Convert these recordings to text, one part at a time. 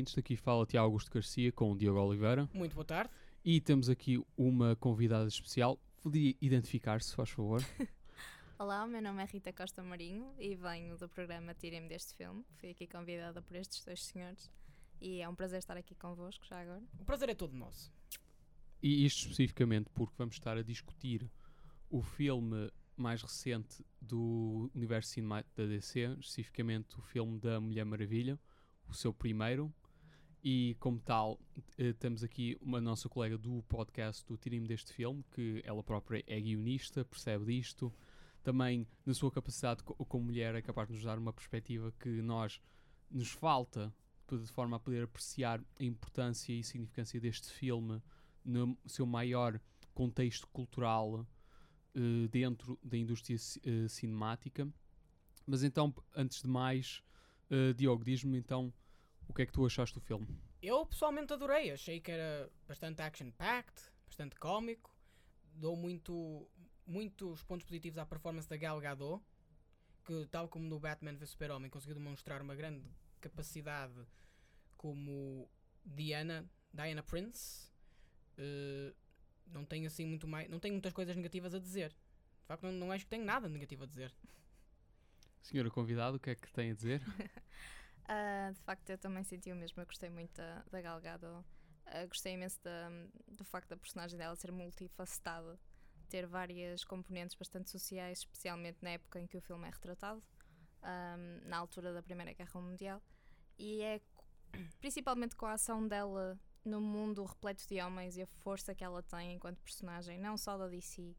Ouvintes. Daqui fala Tiago Augusto Garcia com o Diogo Oliveira. Muito boa tarde. E temos aqui uma convidada especial. Podia identificar-se, faz favor. Olá, o meu nome é Rita Costa Marinho e venho do programa Tirem-me deste filme. Fui aqui convidada por estes dois senhores e é um prazer estar aqui convosco já agora. O prazer é todo nosso. E isto especificamente porque vamos estar a discutir o filme mais recente do universo cinemático da DC, especificamente o filme da Mulher Maravilha, o seu primeiro. E como tal, eh, temos aqui uma nossa colega do podcast do Tirem-me deste filme, que ela própria é guionista, percebe disto. Também, na sua capacidade co- como mulher, é capaz de nos dar uma perspectiva que nós nos falta, de forma a poder apreciar a importância e significância deste filme no seu maior contexto cultural eh, dentro da indústria eh, cinemática. Mas então, antes de mais, Diogo, diz-me então o que é que tu achaste do filme? Eu pessoalmente adorei. Achei que era bastante action-packed, bastante cómico. Dou muito, muitos pontos positivos à performance da Gal Gadot, que, tal como no Batman vs Super-Homem, conseguiu demonstrar uma grande capacidade como Diana, Diana Prince. Eh, não tenho assim muito mais. Não tenho muitas coisas negativas a dizer. De facto, não, não acho que tenho nada negativo a dizer. Senhora convidada, o que é que tem a dizer? Ah, de facto, eu também senti o mesmo. Eu gostei muito da, da. Ah, gostei imenso da- do facto da personagem dela ser multifacetada, ter várias componentes bastante sociais, especialmente na época em que o filme é retratado, ahm, na altura da Primeira Guerra Mundial. E é principalmente com a ação dela no mundo repleto de homens e a força que ela tem enquanto personagem, não só da DC,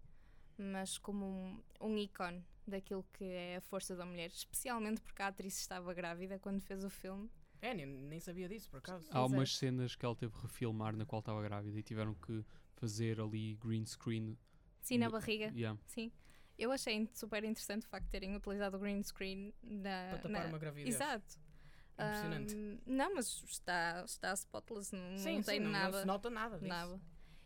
mas como um, um ícone daquilo que é a força da mulher, especialmente porque a atriz estava grávida quando fez o filme. É, nem, nem sabia disso, por acaso. Há umas cenas que ela teve que refilmar na qual estava grávida e tiveram que fazer ali green screen. Sim, na barriga. Yeah. Sim. Eu achei super interessante o facto de terem utilizado o green screen na. Para tapar na- uma gravidez. Exato. Impressionante. Ahm, não, mas está, está spotless, não, sim, não sim, tem não, nada. não se nota nada disso. Nada.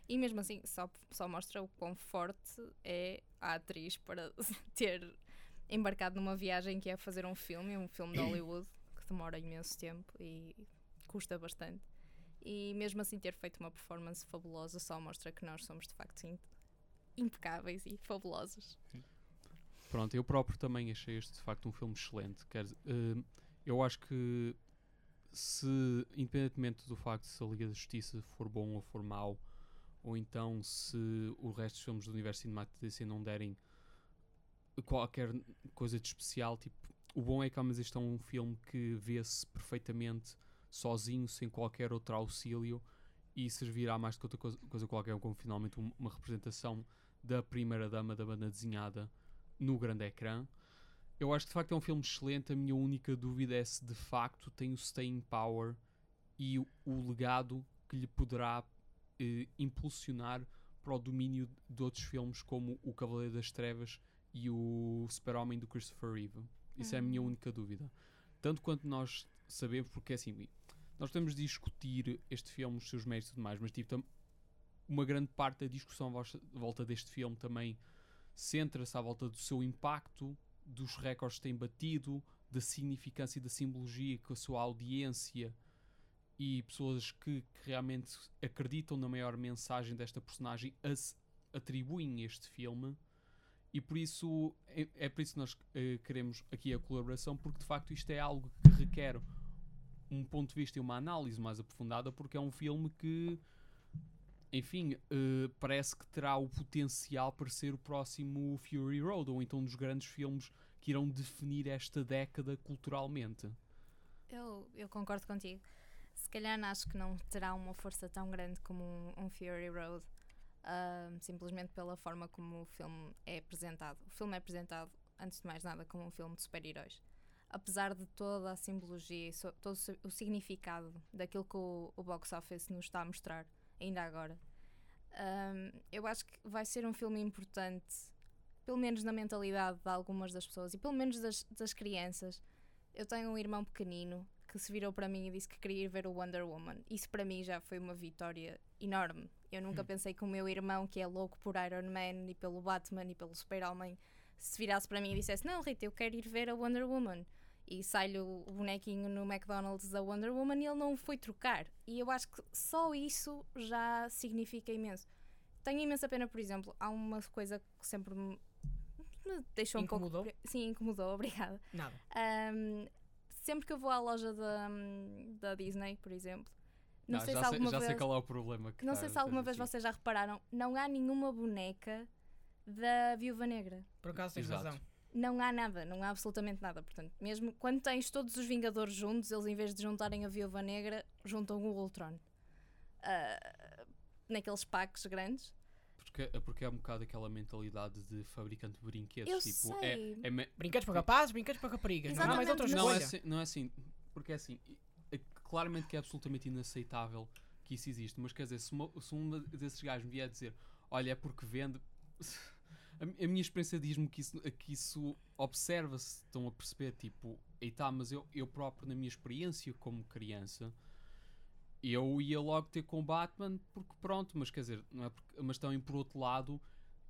E mesmo assim, só, só mostra o quão forte é a atriz para ter embarcado numa viagem que é fazer um filme, um filme de Hollywood, que demora imenso tempo e custa bastante. E mesmo assim ter feito uma performance fabulosa só mostra que nós somos de facto im- impecáveis e fabulosos. Pronto, eu próprio também achei este de facto um filme excelente. Quer, dizer, eh, eu acho que se, independentemente do facto de se a Liga da Justiça for bom ou for mau, ou então se o resto dos filmes do universo da DC não derem qualquer coisa de especial, tipo, o bom é que ao menos este é um filme que vê-se perfeitamente sozinho, sem qualquer outro auxílio, e servirá mais do que outra coisa, coisa qualquer, como finalmente um- uma representação da primeira dama da banda desenhada no grande ecrã. Eu acho que de facto é um filme excelente. A minha única dúvida é se de facto tem o staying power e o legado que lhe poderá eh, impulsionar para o domínio de outros filmes como O Cavaleiro das Trevas e o Super-Homem do Christopher Reeve. Isso é a minha Uhum. única dúvida. Tanto quanto nós sabemos, porque assim, nós temos de discutir este filme, os seus méritos e tudo mais, mas tipo, uma grande parte da discussão à volta- à volta deste filme também centra-se à volta do seu impacto, dos recordes que tem batido, da significância e da simbologia que a sua audiência e pessoas que, que realmente acreditam na maior mensagem desta personagem atribuem este filme E por isso é, é por isso que nós eh, queremos aqui a colaboração, porque de facto isto é algo que requer um ponto de vista e uma análise mais aprofundada, porque é um filme que, enfim, eh, parece que terá o potencial para ser o próximo Fury Road, ou então um dos grandes filmes que irão definir esta década culturalmente. Eu, eu concordo contigo. Se calhar acho que não terá uma força tão grande como um, um Fury Road, ahm, simplesmente pela forma como o filme é apresentado. O filme é apresentado, antes de mais nada, como um filme de super-heróis. Apesar de toda a simbologia e so- todo o si- o significado daquilo que o, o box office nos está a mostrar, ainda agora, ahm, eu acho que vai ser um filme importante, pelo menos na mentalidade de algumas das pessoas e pelo menos das, das crianças. Eu tenho um irmão pequenino que se virou para mim e disse que queria ir ver o Wonder Woman. Isso para mim já foi uma vitória enorme. Eu nunca pensei que o meu irmão, que é louco por Iron Man e pelo Batman e pelo Super-Homem, se virasse para mim e dissesse: Não, Rita, eu quero ir ver a Wonder Woman. E sai-lhe o bonequinho no McDonald's da Wonder Woman e ele não foi trocar. E eu acho que só isso já significa imenso. Tenho imensa pena, por exemplo, há uma coisa que sempre me, me deixou um Incomodou? pouco. pre- Sim, incomodou, obrigada. Nada. Um, sempre que eu vou à loja da, da Disney, por exemplo, não, sei já se alguma já vez, sei qual é o problema. Que não tá- sei se alguma vez dizer. vocês já repararam, não há nenhuma boneca da Viúva Negra. Por acaso tens Exato. razão. Não há nada, não há absolutamente nada. Portanto, mesmo quando tens todos os Vingadores juntos, eles em vez de juntarem a Viúva Negra, juntam o Ultron. Ah, naqueles packs grandes. Porque, é porque é um bocado aquela mentalidade de fabricante de brinquedos. Eu tipo, sei. É, é me- Brinquedos para rapazes, brinquedos para raparigas. Não há mais Exatamente, outra mas- não, é escolha. assim, não é assim. Porque é assim. é claramente que é absolutamente inaceitável que isso existe. Mas quer dizer, se, uma, se um desses gajos me vier dizer olha, é porque vende. A, a minha experiência diz-me que isso, que isso observa-se, estão a perceber, tipo, e tá, mas eu, eu próprio, na minha experiência como criança, eu ia logo ter com Batman, porque pronto, mas quer dizer, não é porque, mas também por outro lado,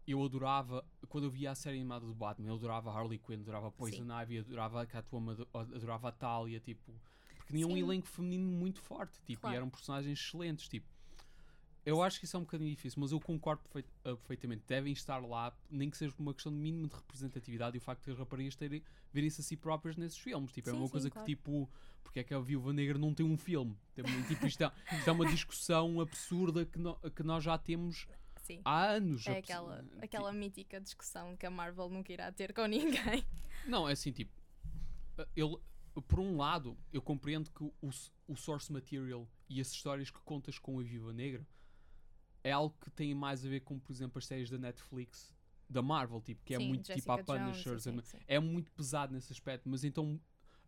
eu adorava, quando eu via a série animada do Batman, eu adorava Harley Quinn, adorava Poison Ivy, adorava a Catwoman, ado- adorava a Talia, tipo, porque tinha um Sim. elenco feminino muito forte, tipo, Claro. e eram personagens excelentes, tipo. Eu acho que isso é um bocadinho difícil, mas eu concordo perfeit- uh, perfeitamente. Devem estar lá, nem que seja por uma questão de mínimo de representatividade e o facto de as raparigas terem, verem-se a si próprias nesses filmes. Tipo, é Sim, uma sim, coisa claro. que, tipo, porque é que a Viúva Negra não tem um filme? Também, tipo, isto, é, isto é uma discussão absurda que, no- que nós já temos Sim. há anos. É aquela, ti- aquela mítica discussão que a Marvel nunca irá ter com ninguém. Não, é assim, tipo, ele, por um lado, eu compreendo que o, o source material e as histórias que contas com a Viúva Negra é algo que tem mais a ver com, por exemplo, as séries da Netflix, da Marvel, tipo, que é Sim, muito tipo a Jessica Jones, Punishers, sim, é- sim. é muito pesado nesse aspecto, mas então,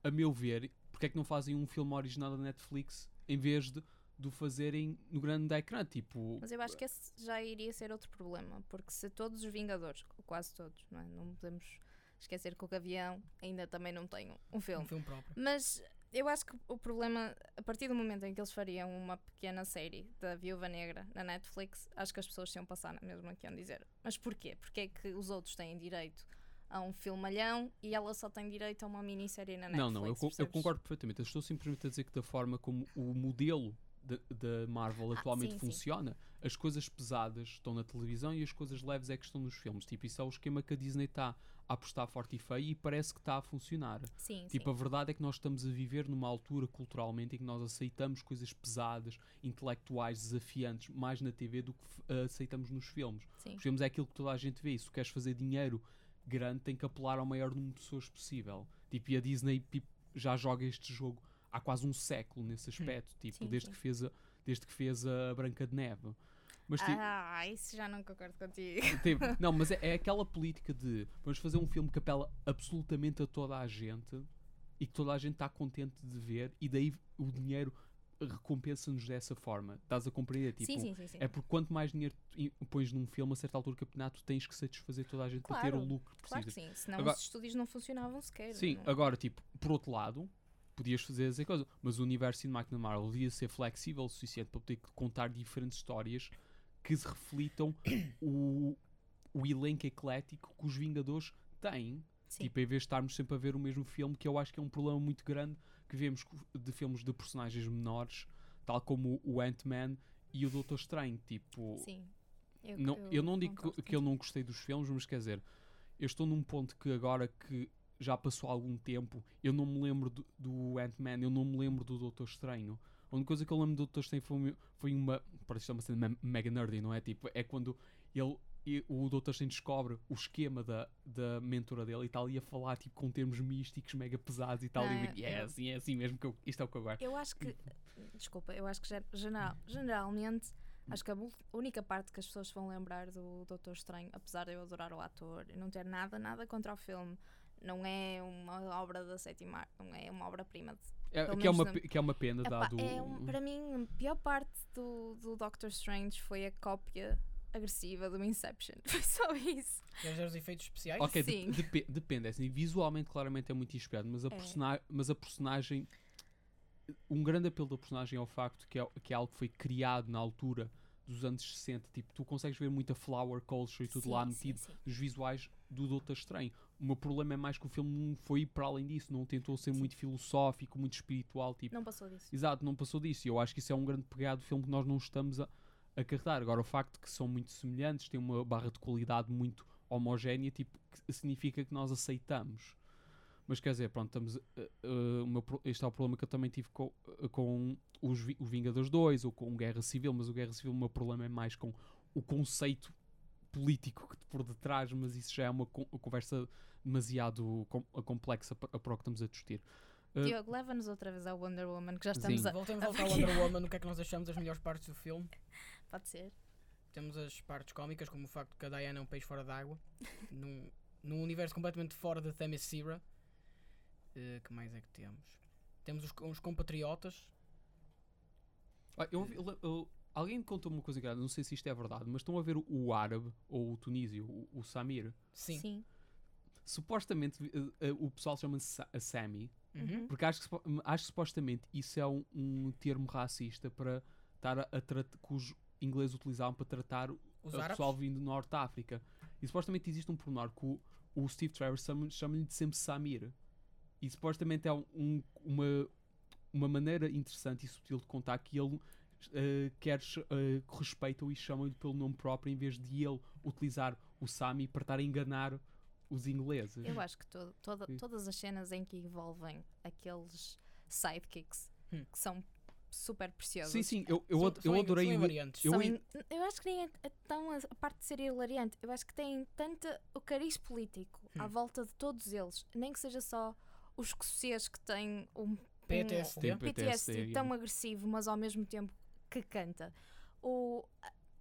a meu ver, porque é que não fazem um filme original da Netflix em vez de, de o fazerem no grande ecrã, tipo... Mas eu acho que esse já iria ser outro problema, porque se todos os Vingadores, quase todos, não, é? não podemos esquecer que o Gavião ainda também não tem um- um Um filme. filme próprio. Mas eu acho que o problema, a partir do momento em que eles fariam uma pequena série da Viúva Negra na Netflix, acho que as pessoas se iam passar na mesma que iam dizer. Mas porquê? Porque é que os outros têm direito a um filmalhão e ela só tem direito a uma minissérie na Netflix? Não, não, eu, eu concordo perfeitamente. Eu estou simplesmente a dizer que da forma como o modelo da- Marvel Ah, atualmente sim, sim. funciona, as coisas pesadas estão na televisão e as coisas leves é que estão nos filmes. Tipo, isso é o esquema que a Disney está a apostar forte e feio e parece que está a funcionar. Sim, Tipo, a sim. verdade é que nós estamos a viver numa altura culturalmente em que nós aceitamos coisas pesadas, intelectuais, desafiantes, mais na TV do que aceitamos nos filmes. sim. Os filmes é aquilo que toda a gente vê. E se queres fazer dinheiro grande, tem que apelar ao maior número de pessoas possível. Tipo, e a Disney tipo, já joga este jogo há quase um século nesse aspecto. Tipo, Sim, desde, sim. Que fez a, desde que fez a Branca de Neve. Mas tipo, Ah, isso já não concordo contigo. tipo, não, mas é, é aquela política de vamos fazer um filme que apela absolutamente a toda a gente e que toda a gente está contente de ver e daí o dinheiro recompensa-nos dessa forma. Estás a compreender? Tipo, sim, sim, sim, é porque quanto mais dinheiro pões num filme, a certa altura do campeonato, tens que satisfazer toda a gente para ter o Claro, lucro que Claro que sim, senão Agora- os estúdios não funcionavam sequer. Sim, não- agora, tipo, por outro lado, podias fazer essa coisa, mas o universo da Marvel devia ser flexível o suficiente para poder contar diferentes histórias que se reflitam o, o elenco eclético que os Vingadores têm. Sim. Tipo, em vez de estarmos sempre a ver o mesmo filme, que eu acho que é um problema muito grande que vemos de filmes de personagens menores, tal como o Ant-Man e o Doutor Estranho. Tipo, Sim. Eu, não, eu, não digo concordo que eu não gostei dos filmes, mas quer dizer, eu estou num ponto que agora que já passou algum tempo, eu não me lembro do, do Ant-Man, eu não me lembro do Doutor Estranho. A única coisa que eu lembro do Doutor Estranho foi, uma- foi uma. Parece que é uma cena me- mega nerdy, não é? Tipo, é quando ele. O Doutor Estranho descobre o esquema da, da mentora dele e está ali a falar tipo, com termos místicos mega pesados e tal. Não, e digo, yes, é assim mesmo que eu, isto é o que eu gosto. Eu acho que. Desculpa, eu acho que gen- geral, generalmente. Acho que a única parte que as pessoas vão lembrar do Doutor Estranho, apesar de eu adorar o ator e não ter nada, nada contra o filme, não é uma obra da sétima arte, não é uma obra-prima. de- É, que, é uma, pe- que é uma pena, Epá, dado. é um- para mim, a pior parte do, do Doctor Strange foi a cópia agressiva do Inception. Foi só isso. Ver os efeitos especiais? Ok, de- Sim. depe- depende, é assim, visualmente claramente é muito inspirado, mas a, É. mas a personagem. Um grande apelo da personagem é o facto que é, que é algo que foi criado na altura dos anos 60. Tipo, tu consegues ver muita flower culture e tudo Sim, lá sim, metido sim. nos visuais do Doutor Estranho. O meu problema é mais que o filme não foi para além disso, não tentou ser Sim. muito filosófico, muito espiritual. Tipo, Não passou disso. Exato, não passou disso. E eu acho que isso é um grande pegado do filme que nós não estamos a, a carregar. Agora, o facto de que são muito semelhantes, têm uma barra de qualidade muito homogénea, tipo, que significa que nós aceitamos. Mas quer dizer, pronto, estamos. eh, o meu este é o problema que eu também tive com, eh, com os, o Vingadores 2 ou com Guerra Civil, mas o Guerra Civil, o meu problema é mais com o conceito político que por detrás, mas isso já é uma con- conversa demasiado com- complexa para, para o que estamos a discutir. Eh, Diogo, leva-nos outra vez ao Wonder Woman, que já Sim. estamos a. Voltemos a a voltar ao Wonder Woman, o que é que nós achamos das melhores partes do filme. Pode ser. Temos as partes cómicas, como o facto de que a Diana é um peixe fora d'água, num, num universo completamente fora da Themyscira. Eh, que mais é que temos? Temos os, os compatriotas. Ah, eu ouvi- eu- alguém me contou uma coisa engraçada, não sei se isto é verdade, mas estão a ver o, árabe ou o tunísio, o, o Samir. Sim. Supostamente eh, eh, o pessoal chama-se a Sami, Uhum. porque acho que, supo- acho que supostamente isso é um, um termo racista para estar a, a tratar que os ingleses utilizavam para tratar o Os o árabes? pessoal vindo do Norte de África. E supostamente existe um pormenor que o, o Steve Trevor chama- chama-lhe de sempre Samir. E supostamente é um- um- uma, uma maneira interessante e sutil de contar que ele eh, quer ch- eh, que respeitam e chamam-lhe pelo nome próprio em vez de ele utilizar o Sami para estar a enganar os ingleses. Eu acho que to- toda- todas as cenas em que envolvem aqueles sidekicks Hum. que são super preciosos. Sim, sim, eu, eu, São- eu adorei são o- invariantes. eu in- eu acho que nem é, é tão a, a parte de ser hilariante. Eu acho que tem tanta o cariz político à Hum. volta de todos eles, nem que seja só os escoceses que têm um, PTSD. um, Tem um PTSD PTSD, tão yeah. agressivo, mas ao mesmo tempo que canta. O,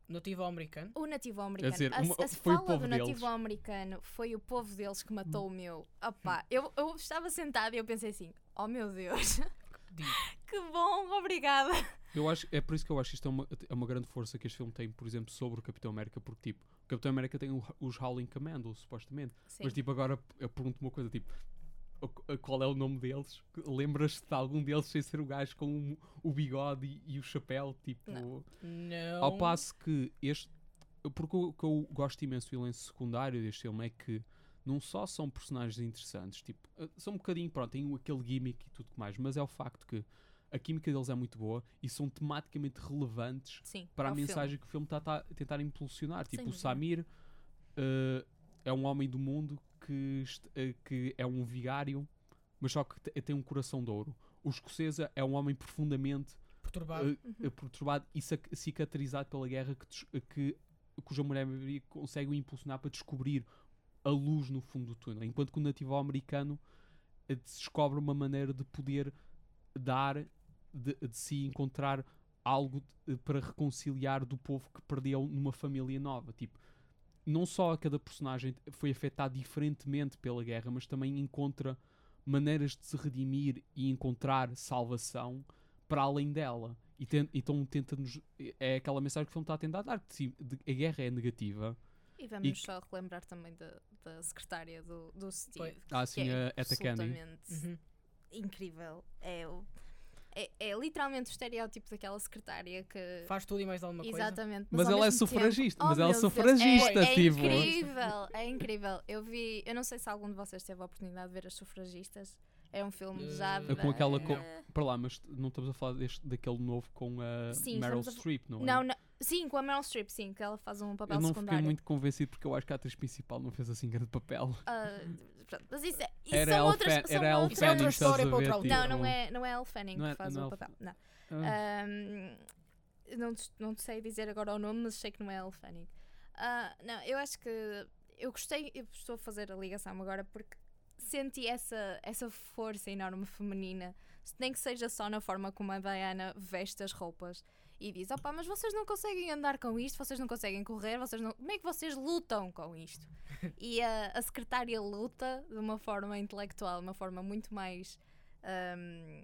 Nativo americano. o nativo americano. dizer, a, uma- a fala do deles. nativo americano foi o povo deles que matou o meu. Opá, Hum. eu, eu estava sentada e eu pensei assim: oh meu Deus, que bom, obrigada. Eu acho, é por isso que eu acho que isto é uma, é uma grande força que este filme tem, por exemplo, sobre o Capitão América, porque tipo, o Capitão América tem o- os Howling Commandos, supostamente. Sim. Mas tipo, agora eu pergunto uma coisa, tipo, qual é o nome deles? Lembras-te de algum deles sem ser o gajo com o, o bigode e, e o chapéu? Tipo, Não. não. ao passo que este. Porque o que eu gosto imenso do elenco secundário deste filme é que não só são personagens interessantes, tipo, eh, são um bocadinho, pronto, têm aquele gimmick e tudo mais, mas é o facto que a química deles é muito boa e são tematicamente relevantes Sim, para a filme. mensagem que o filme está a tentar impulsionar. Tipo, o dúvida. Samir eh, é um homem do mundo que, eh, que é um vigário, mas só que te- tem um coração de ouro. O escocês é um homem profundamente Perturbado. eh, eh, perturbado e cicatrizado pela guerra que, que cuja mulher consegue o impulsionar para descobrir a luz no fundo do túnel, enquanto que o nativo americano eh, descobre uma maneira de poder dar de, de si encontrar algo eh, para reconciliar do povo que perdeu numa família nova, tipo não só cada personagem foi afetado diferentemente pela guerra, mas também encontra maneiras de se redimir e encontrar salvação para além dela. E ten- então tenta-nos. É aquela mensagem que o filme está a tentar dar: que sim, de- a guerra é negativa. E vamos E- só relembrar também da, da secretária do, do Steve. Que Ah, sim, é a Candy. Uhum. incrível. É, o, é, é literalmente o estereótipo daquela secretária que. Faz tudo e mais alguma coisa. Exatamente. Mas ao ela é mesmo tempo- sufragista, Oh, mas ela é Deus, sufragista, é, tipo. É incrível, é incrível. Eu vi, eu não sei se algum de vocês teve a oportunidade de ver As Sufragistas. É um filme Eh, já. É com aquela co- Para lá, mas não estamos a falar deste, daquele novo com a Sim, Meryl a Streep, não é? Não, não, Sim, com a Meryl Streep, sim, que ela faz um papel Eu não secundário. fiquei muito convencido porque eu acho que a atriz principal não fez assim grande papel. Ah, pronto, mas isso, é, isso Era são outras são era outras- é outra história para outra altura. Não, tipo, não é, não é Elle Fanning Não é- que faz é o Elle papel. Não. ah, Ahm, não, te- não te sei dizer agora o nome, mas sei que não é Elle Fanning. Ah, não, eu acho que eu gostei, eu estou a fazer a ligação agora porque senti essa, essa força enorme feminina, nem que seja só na forma como a Diana veste as roupas e diz: opá, mas vocês não conseguem andar com isto, vocês não conseguem correr, vocês não... como é que vocês lutam com isto? e a, a secretária luta de uma forma intelectual, de uma forma muito mais. ahm,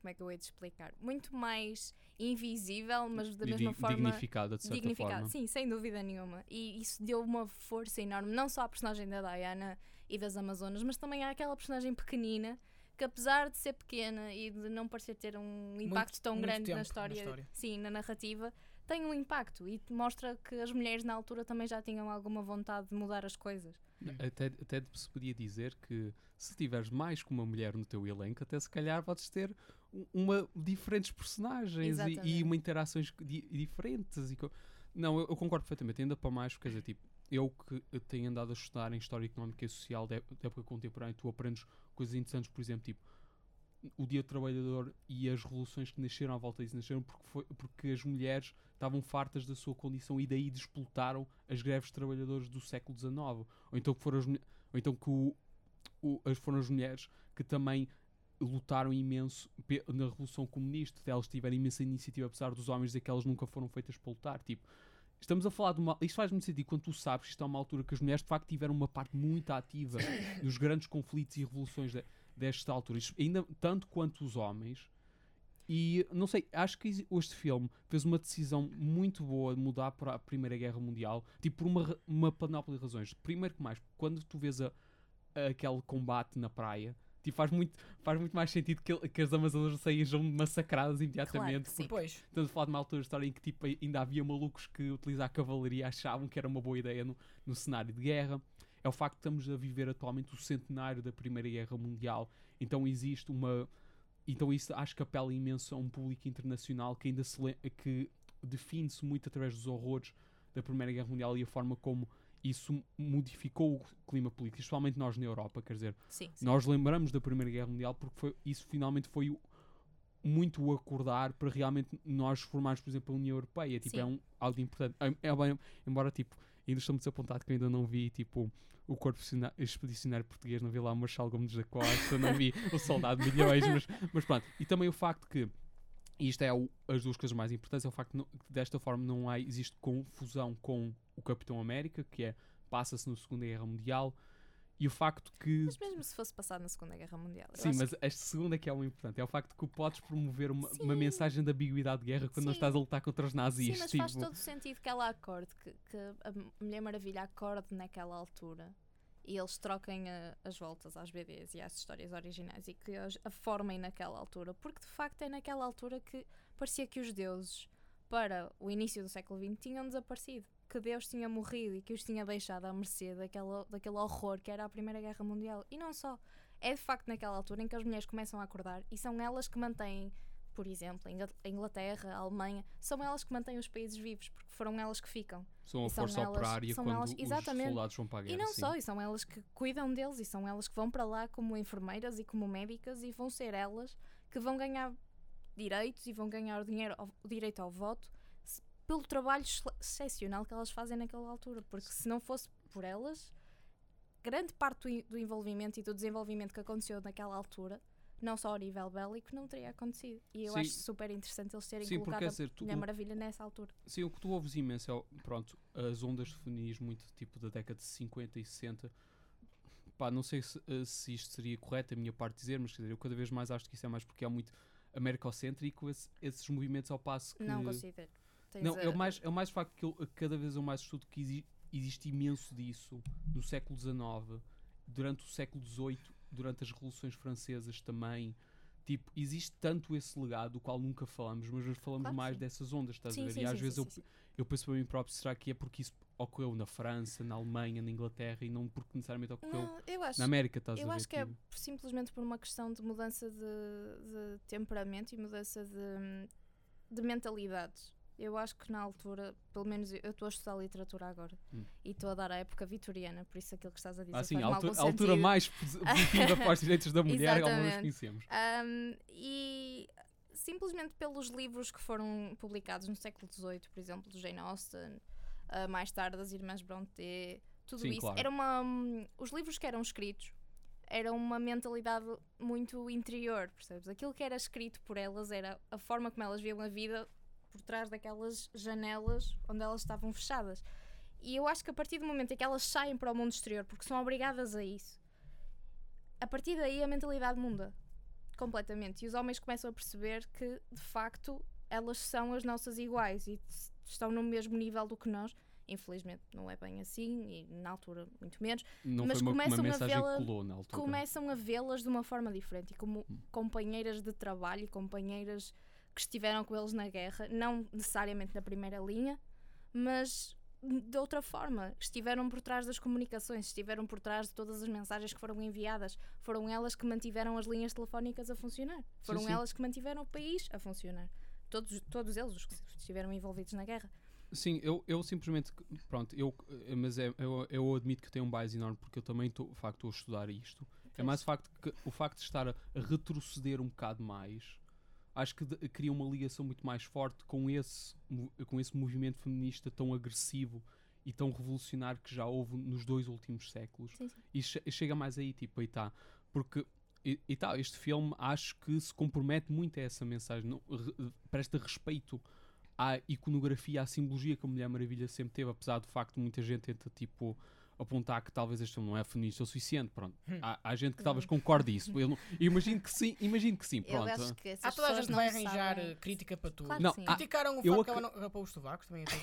como é que eu hei de explicar? Muito mais invisível, mas da mesma forma dignificada, de certa dignificado. forma. Sim, sem dúvida nenhuma. E isso deu uma força enorme, não só à personagem da Diana e das Amazonas, mas também àquela personagem pequenina que, apesar de ser pequena e de não parecer ter um impacto tão muito grande na na história, história. sim, na narrativa, tem um impacto e mostra que as mulheres na altura também já tinham alguma vontade de mudar as coisas. Até, até se podia dizer que se tiveres mais que uma mulher no teu elenco, até se calhar podes ter um- uma diferentes personagens e, e uma interações di- diferentes. E co- não, eu, eu concordo perfeitamente, ainda para mais, porque quer dizer, tipo, eu que tenho andado a estudar em História Económica e Social da ép- da época contemporânea, tu aprendes coisas interessantes, por exemplo, tipo, o Dia do Trabalhador e as revoluções que nasceram à volta disso nasceram porque, foi, porque as mulheres estavam fartas da sua condição e daí disputaram as greves de trabalhadores do século XIX. Ou então que foram as, ou então que o, o- as foram as mulheres que também lutaram imenso na Revolução Comunista. Elas tiveram imensa iniciativa, apesar dos homens dizer que elas nunca foram feitas para lutar. Tipo, estamos a falar de uma. Isto faz muito sentido quando tu sabes que isto é uma altura que as mulheres de facto tiveram uma parte muito ativa nos grandes conflitos e revoluções de- desta altura. Isto ainda tanto quanto os homens. E não sei, acho que este filme fez uma decisão muito boa de mudar para a Primeira Guerra Mundial, tipo por uma, uma panóplia de razões. Primeiro que mais, quando tu vês a, a- aquele combate na praia, tipo, faz, muito, faz muito mais sentido que, que as Amazonas sejam massacradas imediatamente. que sim. porque Pois, Estamos a falar de uma altura da história em que tipo, ainda havia malucos que utilizar a cavalaria achavam que era uma boa ideia no, no cenário de guerra. É o facto de estamos a viver atualmente o centenário da Primeira Guerra Mundial. Então existe uma. Então isso acho que apela imenso a um público internacional que ainda se que define-se muito através dos horrores da Primeira Guerra Mundial e a forma como isso modificou o clima político, especialmente nós na Europa, quer dizer, Sim, sim. nós lembramos da Primeira Guerra Mundial porque foi, isso finalmente foi o- muito o acordar para realmente nós formarmos, por exemplo, a União Europeia. Tipo, Sim. é um, algo importante. É, é bem- embora, tipo, ainda estou muito desapontado que ainda não vi, tipo, o Corpo Expedicionário Português, não vi lá o Marshal Gomes da Costa, não vi o Soldado de Milhões, mas, mas pronto. E também o facto que, e isto é o- as duas coisas mais importantes, é o facto que, não- que desta forma não há, existe confusão com o Capitão América, que é, passa-se na Segunda Guerra Mundial, e o facto que... Mas mesmo se fosse passado na Segunda Guerra Mundial. Sim, mas esta segunda que é o importante. É o facto de que podes promover uma, uma mensagem de ambiguidade de guerra quando não Sim. estás a lutar contra os nazis. Sim, mas tipo, faz todo sentido que ela acorde, que, que a Mulher Maravilha acorde naquela altura e eles troquem a- as voltas às BDs e às histórias originais e que as, a formem naquela altura, porque de facto é naquela altura que parecia que os deuses, para o início do século XX, tinham desaparecido. Que Deus tinha morrido e que os tinha deixado à mercê daquela, daquele horror que era a Primeira Guerra Mundial. E não só. É de facto naquela altura em que as mulheres começam a acordar e são elas que mantêm por exemplo, a Inglaterra, a Alemanha, são elas que mantêm os países vivos, porque foram elas que ficam. São a são força elas- operária são quando elas- os soldados vão para a guerra. e não sim. só, e são elas que cuidam deles, e são elas que vão para lá como enfermeiras e como médicas, e vão ser elas que vão ganhar direitos e vão ganhar o, dinheiro, o direito ao voto se- pelo trabalho exce- excepcional que elas fazem naquela altura, porque se não fosse por elas, grande parte do envolvimento e do desenvolvimento que aconteceu naquela altura, não só ao nível bélico, não teria acontecido. E eu Sim. acho super interessante eles terem Sim, porque colocado a dizer, tu, Mulher Maravilha nessa altura. sim, o que tu ouves imenso é, pronto, as ondas de feminismo muito tipo da década de 50 e 60. Pá, não sei se, eh, se isto seria correto a minha parte dizer, mas quer dizer, eu cada vez mais acho que isso é mais porque é muito americocêntrico esse- esses movimentos ao passo que... Não considero. Tens Não, é o mais, é o mais facto que eu cada vez eu mais estudo que exi- existe imenso disso no século XIX, durante o século XVIII, durante as revoluções francesas também. Tipo, existe tanto esse legado, do qual nunca falamos, mas nós falamos Claro mais sim. dessas ondas, estás a Sim, ver? sim, e às vezes eu, eu penso para mim próprio, será que é porque isso ocorreu na França, na Alemanha, na Inglaterra e não porque necessariamente ocorreu Não, acho, na América, estás a eu ver? acho que é tipo? simplesmente por uma questão de mudança de, de temperamento e mudança de, de mentalidades. Eu acho que na altura, pelo menos eu estou a estudar literatura agora Hum. e estou a dar a época vitoriana, por isso aquilo que estás a dizer Ah, sim, a altura, a altura mais posi- positiva para os direitos da mulher que alguma vez conhecemos. Um, e simplesmente pelos livros que foram publicados no século XVIII, por exemplo, de Jane Austen, uh, mais tarde as Irmãs Brontë, tudo Sim, isso, claro. era uma, hum, os livros que eram escritos eram uma mentalidade muito interior, percebes? Aquilo que era escrito por elas era a forma como elas viam a vida por trás daquelas janelas onde elas estavam fechadas. E eu acho que a partir do momento em que elas saem para o mundo exterior, porque são obrigadas a isso, a partir daí a mentalidade muda completamente. E os homens começam a perceber que, de facto, elas são as nossas iguais e estão no mesmo nível do que nós. Infelizmente, não é bem assim, e na altura, muito menos. Não Mas começam a vê-la-. Começam a vê-las de uma forma diferente e como companheiras de trabalho e companheiras que estiveram com eles na guerra, não necessariamente na primeira linha, mas de outra forma. Estiveram por trás das comunicações, estiveram por trás de todas as mensagens que foram enviadas. Foram elas que mantiveram as linhas telefónicas a funcionar. Foram sim. elas que mantiveram o país a funcionar. Todos, todos eles, os que estiveram envolvidos na guerra. Sim, eu, eu simplesmente, pronto, eu, mas é, eu, eu admito que tenho um bias enorme porque eu também estou, de facto, a estudar isto. É mais o facto que o facto de estar a retroceder um bocado mais, acho que de- cria uma ligação muito mais forte com esse, com esse movimento feminista tão agressivo e tão revolucionário que já houve nos dois últimos séculos. Sim, sim. E che- chega mais aí, tipo, aí tá. Porque, e, e tá, este filme acho que se compromete muito a essa mensagem, não, re- presta respeito à iconografia, à simbologia que a Mulher Maravilha sempre teve, apesar do facto de muita gente tenta, tipo, apontar que talvez este filme não é feminista o suficiente, pronto. Há, há gente que talvez concorde isso. Eu, não- eu imagino que sim, imagino que sim, Eu pronto. acho que essas Há toda a pessoas gente não vai arranjar sabem- eh, crítica para tudo. Claro Não, que sim. Criticaram o eu facto que ac- ela não rapou os sovacos também. É tudo.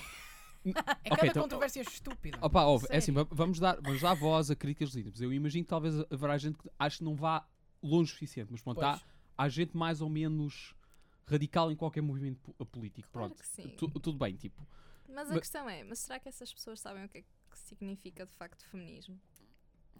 é cada então- controvérsia estúpida. Opa, ouve, é assim, vamos dar, vamos dar voz a críticas legítimas. Eu imagino que talvez haverá gente que acho que não vá longe o suficiente, mas pronto, há, há gente mais ou menos radical em qualquer movimento po- político. Claro pronto, que sim. Tu- tudo bem, tipo. Mas a Mas- questão é, mas será que essas pessoas sabem o que é que significa de facto feminismo?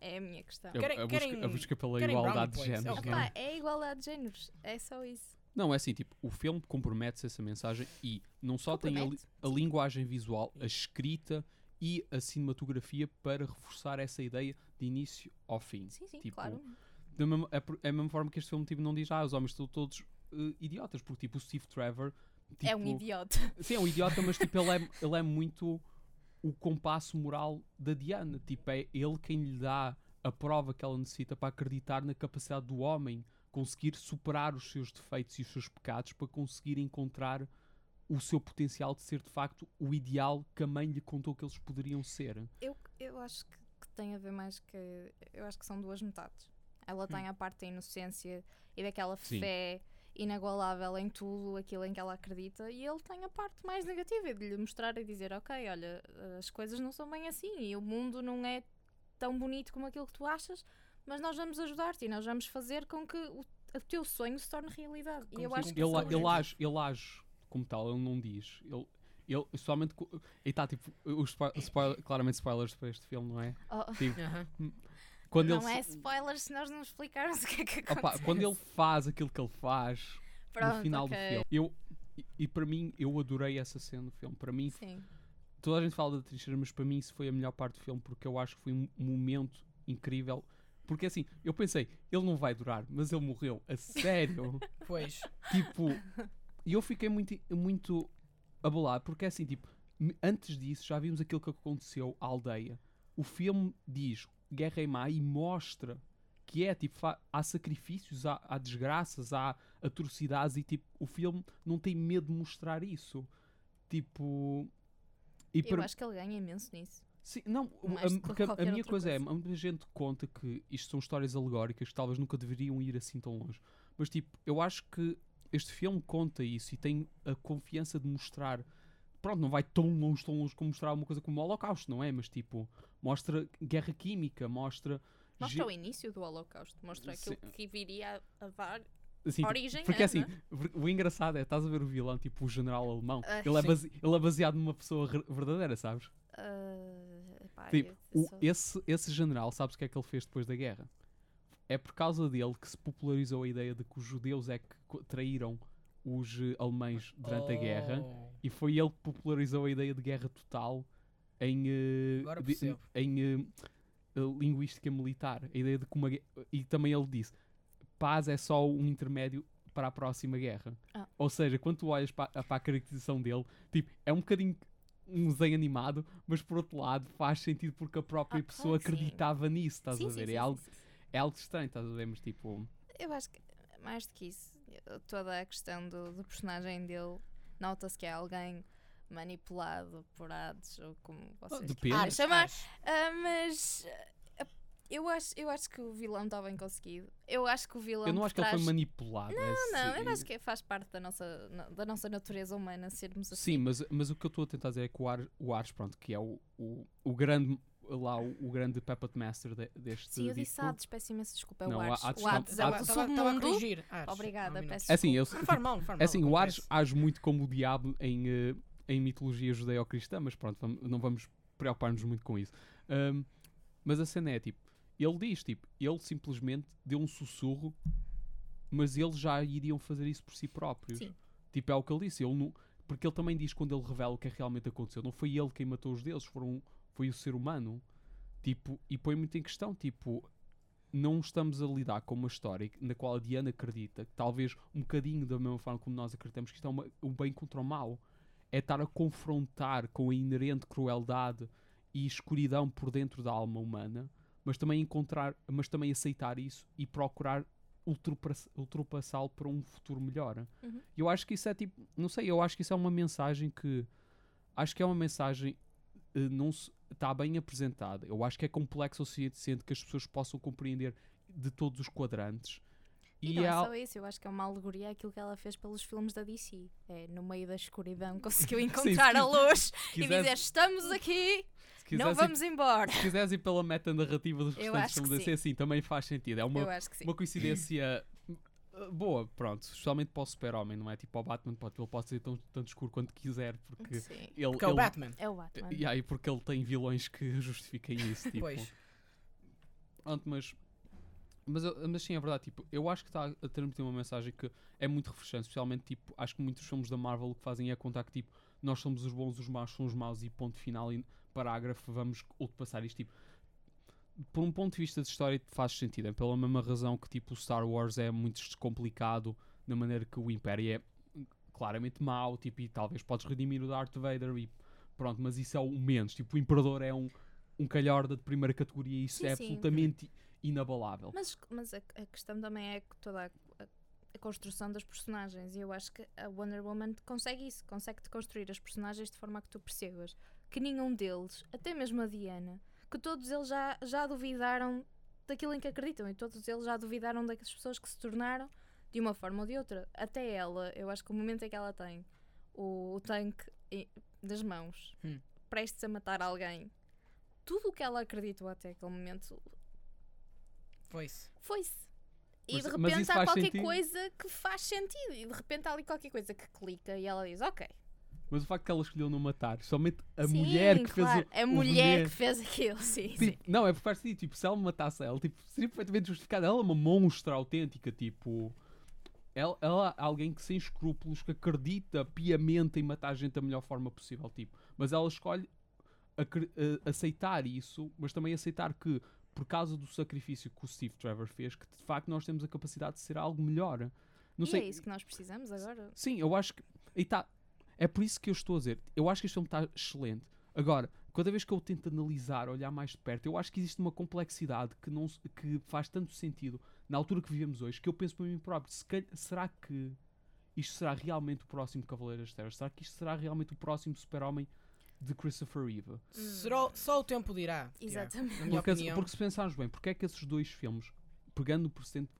É a minha questão. A, Querem- a busca, querem- a busca pela igualdade de géneros. ok. não é? É igualdade de géneros, é só isso. Não, é assim, tipo, o filme compromete-se a essa mensagem e não só tem a, a linguagem visual, a escrita e a cinematografia para reforçar essa ideia de início ao fim. Sim, sim, Tipo, claro. Da mesma- é, é a mesma forma que este filme tipo, não diz, ah, os homens estão todos eh, idiotas, porque tipo, o Steve Trevor. é um tipo, idiota. Sim, é um idiota, mas tipo, ele, é, ele é muito o compasso moral da Diana. Tipo, é ele quem lhe dá a prova que ela necessita para acreditar na capacidade do homem conseguir superar os seus defeitos e os seus pecados para conseguir encontrar o seu potencial de ser de facto o ideal que a mãe lhe contou que eles poderiam ser. Eu, eu acho que, que tem a ver mais que. Eu acho que são duas metades. Ela tem a parte da inocência e daquela Sim. fé inagualável em tudo aquilo em que ela acredita, e ele tem a parte mais negativa de lhe mostrar e dizer: Ok, olha, as coisas não são bem assim e o mundo não é tão bonito como aquilo que tu achas, mas nós vamos ajudar-te e nós vamos fazer com que o, o teu sonho se torne realidade. E eu acho que Ele, ele, age, ele age como tal, ele não diz. Ele, ele somente. E está tipo. Os spo- spoiler- claramente spoilers para este filme, não é? Oh, Tipo, Aham. Quando não ele é spoilers se nós não explicarmos o que é que Opa, acontece. quando ele faz aquilo que ele faz Pronto, no final ok. do filme, eu, e, e para mim, eu adorei essa cena do filme. Para mim, Sim. toda a gente fala da trincheira, mas para mim isso foi a melhor parte do filme porque eu acho que foi um momento incrível. Porque assim, eu pensei, ele não vai durar, mas ele morreu. A sério. Pois. tipo, e eu fiquei muito, muito abalado porque assim, tipo, antes disso já vimos aquilo que aconteceu à aldeia. O filme diz guerra é má e mostra que é tipo, há sacrifícios, há, há desgraças, há atrocidades e tipo, o filme não tem medo de mostrar isso. Tipo, e Eu para- acho que ele ganha imenso nisso. Sim, não, a, porque a- minha outra coisa, é, coisa. muita gente conta que isto são histórias alegóricas que talvez nunca deveriam ir assim tão longe. Mas tipo, eu acho que este filme conta isso e tem a confiança de mostrar. Pronto, não vai tão longe, tão longe como mostrar uma coisa como o Holocausto, não é? Mas tipo, mostra guerra química, mostra. Mostra ge- o início do Holocausto, mostra aquilo Sim. que viria a dar. assim, origem Porque é, assim, não o engraçado é, estás a ver o vilão, tipo o general alemão, Ah, ele, é base- ele é baseado numa pessoa verdadeira, sabes? epá, Tipo, o- sou- esse, esse general, sabes o que é que ele fez depois da guerra? É por causa dele que se popularizou a ideia de que os judeus é que traíram os eh, alemães durante a guerra Oh. e foi ele que popularizou a ideia de guerra total em, Agora de- em eh, linguística militar. A ideia de que uma E também ele disse: paz é só um intermédio para a próxima guerra. Ah. Ou seja, quando tu olhas para, para a caracterização dele, tipo, é um bocadinho um desenho animado, mas por outro lado faz sentido porque a própria Ah, pessoa claro que sim. acreditava nisso, estás Sim, a ver? sim, é, algo, sim, sim. é algo estranho, estás a ver? Mas tipo. Eu acho que mais do que isso, toda a questão do, do personagem dele nota-se que é alguém manipulado por hades ou como vocês depende. quiserem Ares, chamar. Ah, mas ah, eu acho, eu acho que o vilão está bem conseguido. Eu acho que o vilão. eu não acho que ele foi manipulado. Não, se- eu acho que faz parte da nossa, da nossa natureza humana sermos assim. Sim, mas, mas o que eu estou a tentar dizer é que o, Ar, o Ars, pronto, que é o, o, o grande lá o, o grande puppet master de- deste Sim, eu disse disco. Hades, peço imensa desculpa. É Não, o Hades. O Hades é o do submundo. Obrigada, um peço assim, eu, Não faz mal, não faz mal. é assim o Ars acontece. age muito como o diabo em, eh, em mitologia judaico-cristã, mas pronto, vam- não vamos preocupar-nos muito com isso. Ahm, mas a cena é tipo, ele diz, tipo, ele simplesmente deu um sussurro, mas eles já iriam fazer isso por si próprios. Sim. Tipo, é o que ele disse, ele não, porque ele também diz quando ele revela o que é que realmente aconteceu, não foi ele quem matou os deuses, foram, foi o ser humano. Tipo, e põe muito em questão, tipo, não estamos a lidar com uma história na qual a Diana acredita, que talvez um bocadinho da mesma forma como nós acreditamos que isto é uma, um bem contra o mal. É estar a confrontar com a inerente crueldade e escuridão por dentro da alma humana, mas também encontrar, mas também aceitar isso e procurar ultrapass- ultrapassá-lo para um futuro melhor. Uhum. Eu acho que isso é tipo, não sei, eu acho que isso é uma mensagem que acho que é uma mensagem eh, não está bem apresentada. Eu acho que é complexo o suficiente que as pessoas possam compreender de todos os quadrantes. E, não é é só isso, eu acho que é uma alegoria àquilo que ela fez pelos filmes da DC. É, no meio da escuridão, conseguiu se encontrar a quis- luz e dizer: Estamos aqui, não quiseres ir- vamos embora. se quiseres ir pela meta-narrativa dos Eu restantes filmes DC, sim, também faz sentido. É uma, sim. uma coincidência boa, pronto. Especialmente para o super-homem, não é? Tipo, ao Batman pode, ele pode ser tão, tanto escuro quanto quiser, porque Sim. ele... Porque é o ele- Batman. É o Batman. E aí, porque ele tem vilões que justifiquem isso, tipo... Pois. Pronto, mas, mas, mas sim, é verdade. Tipo, eu acho que está a transmitir uma mensagem que é muito refrescante. Especialmente, tipo, acho que muitos filmes da Marvel o que fazem é contar que, tipo, nós somos os bons, os maus são os maus e ponto final e parágrafo, vamos ultrapassar isto. Tipo, por um ponto de vista de história faz sentido. É pela mesma razão que, tipo, o Star Wars é muito descomplicado na maneira que o Império é claramente mau, tipo, e talvez podes redimir o Darth Vader e pronto, mas isso é o menos. Tipo, o Imperador é um, um calhorda de primeira categoria e isso Sim, é sim. absolutamente inabalável. Mas, mas a, a questão também é que toda a, a- a construção das personagens. E eu acho que a Wonder Woman consegue isso, consegue-te construir as personagens de forma a que tu percebas que nenhum deles, até mesmo a Diana, que todos eles já, já duvidaram daquilo em que acreditam e todos eles já duvidaram das pessoas que se tornaram de uma forma ou de outra. Até ela, eu acho que o momento em que ela tem o, o tanque das mãos Hum. prestes a matar alguém, tudo o que ela acreditou até aquele momento Foi-se. foi-se. E Mas- de repente há qualquer sentido? coisa que faz sentido. E de repente há ali qualquer coisa que clica e ela diz: Ok. Mas o facto que ela escolheu não matar, somente a sim, mulher que claro, fez o, A mulher veneno. que fez aquilo, sim. Tipo, sim. Não, é porque faz sentido. Tipo, se ela matasse ela, tipo, seria perfeitamente justificado. Ela é uma monstra autêntica, tipo. Ela, ela é alguém que sem escrúpulos, que acredita piamente em matar a gente da melhor forma possível, tipo. Mas ela escolhe eh, aceitar isso, mas também aceitar que, por causa do sacrifício que o Steve Trevor fez, que de facto nós temos a capacidade de ser algo melhor. Não e sei, é isso que nós precisamos agora. Sim, eu acho que. Aí tá. É por isso que eu estou a dizer. Eu acho que este filme está excelente. Agora, cada vez que eu tento analisar, olhar mais de perto, eu acho que existe uma complexidade que, não, que faz tanto sentido na altura que vivemos hoje que eu penso para mim próprio: se calhar- será que isto será realmente o próximo Cavaleiro das Terras? Será que isto será realmente o próximo Super-Homem de Christopher Reeve? Será- Só o tempo dirá. Exatamente. Porque, opinião. porque se pensarmos bem, porque é que esses dois filmes, pegando no precedente,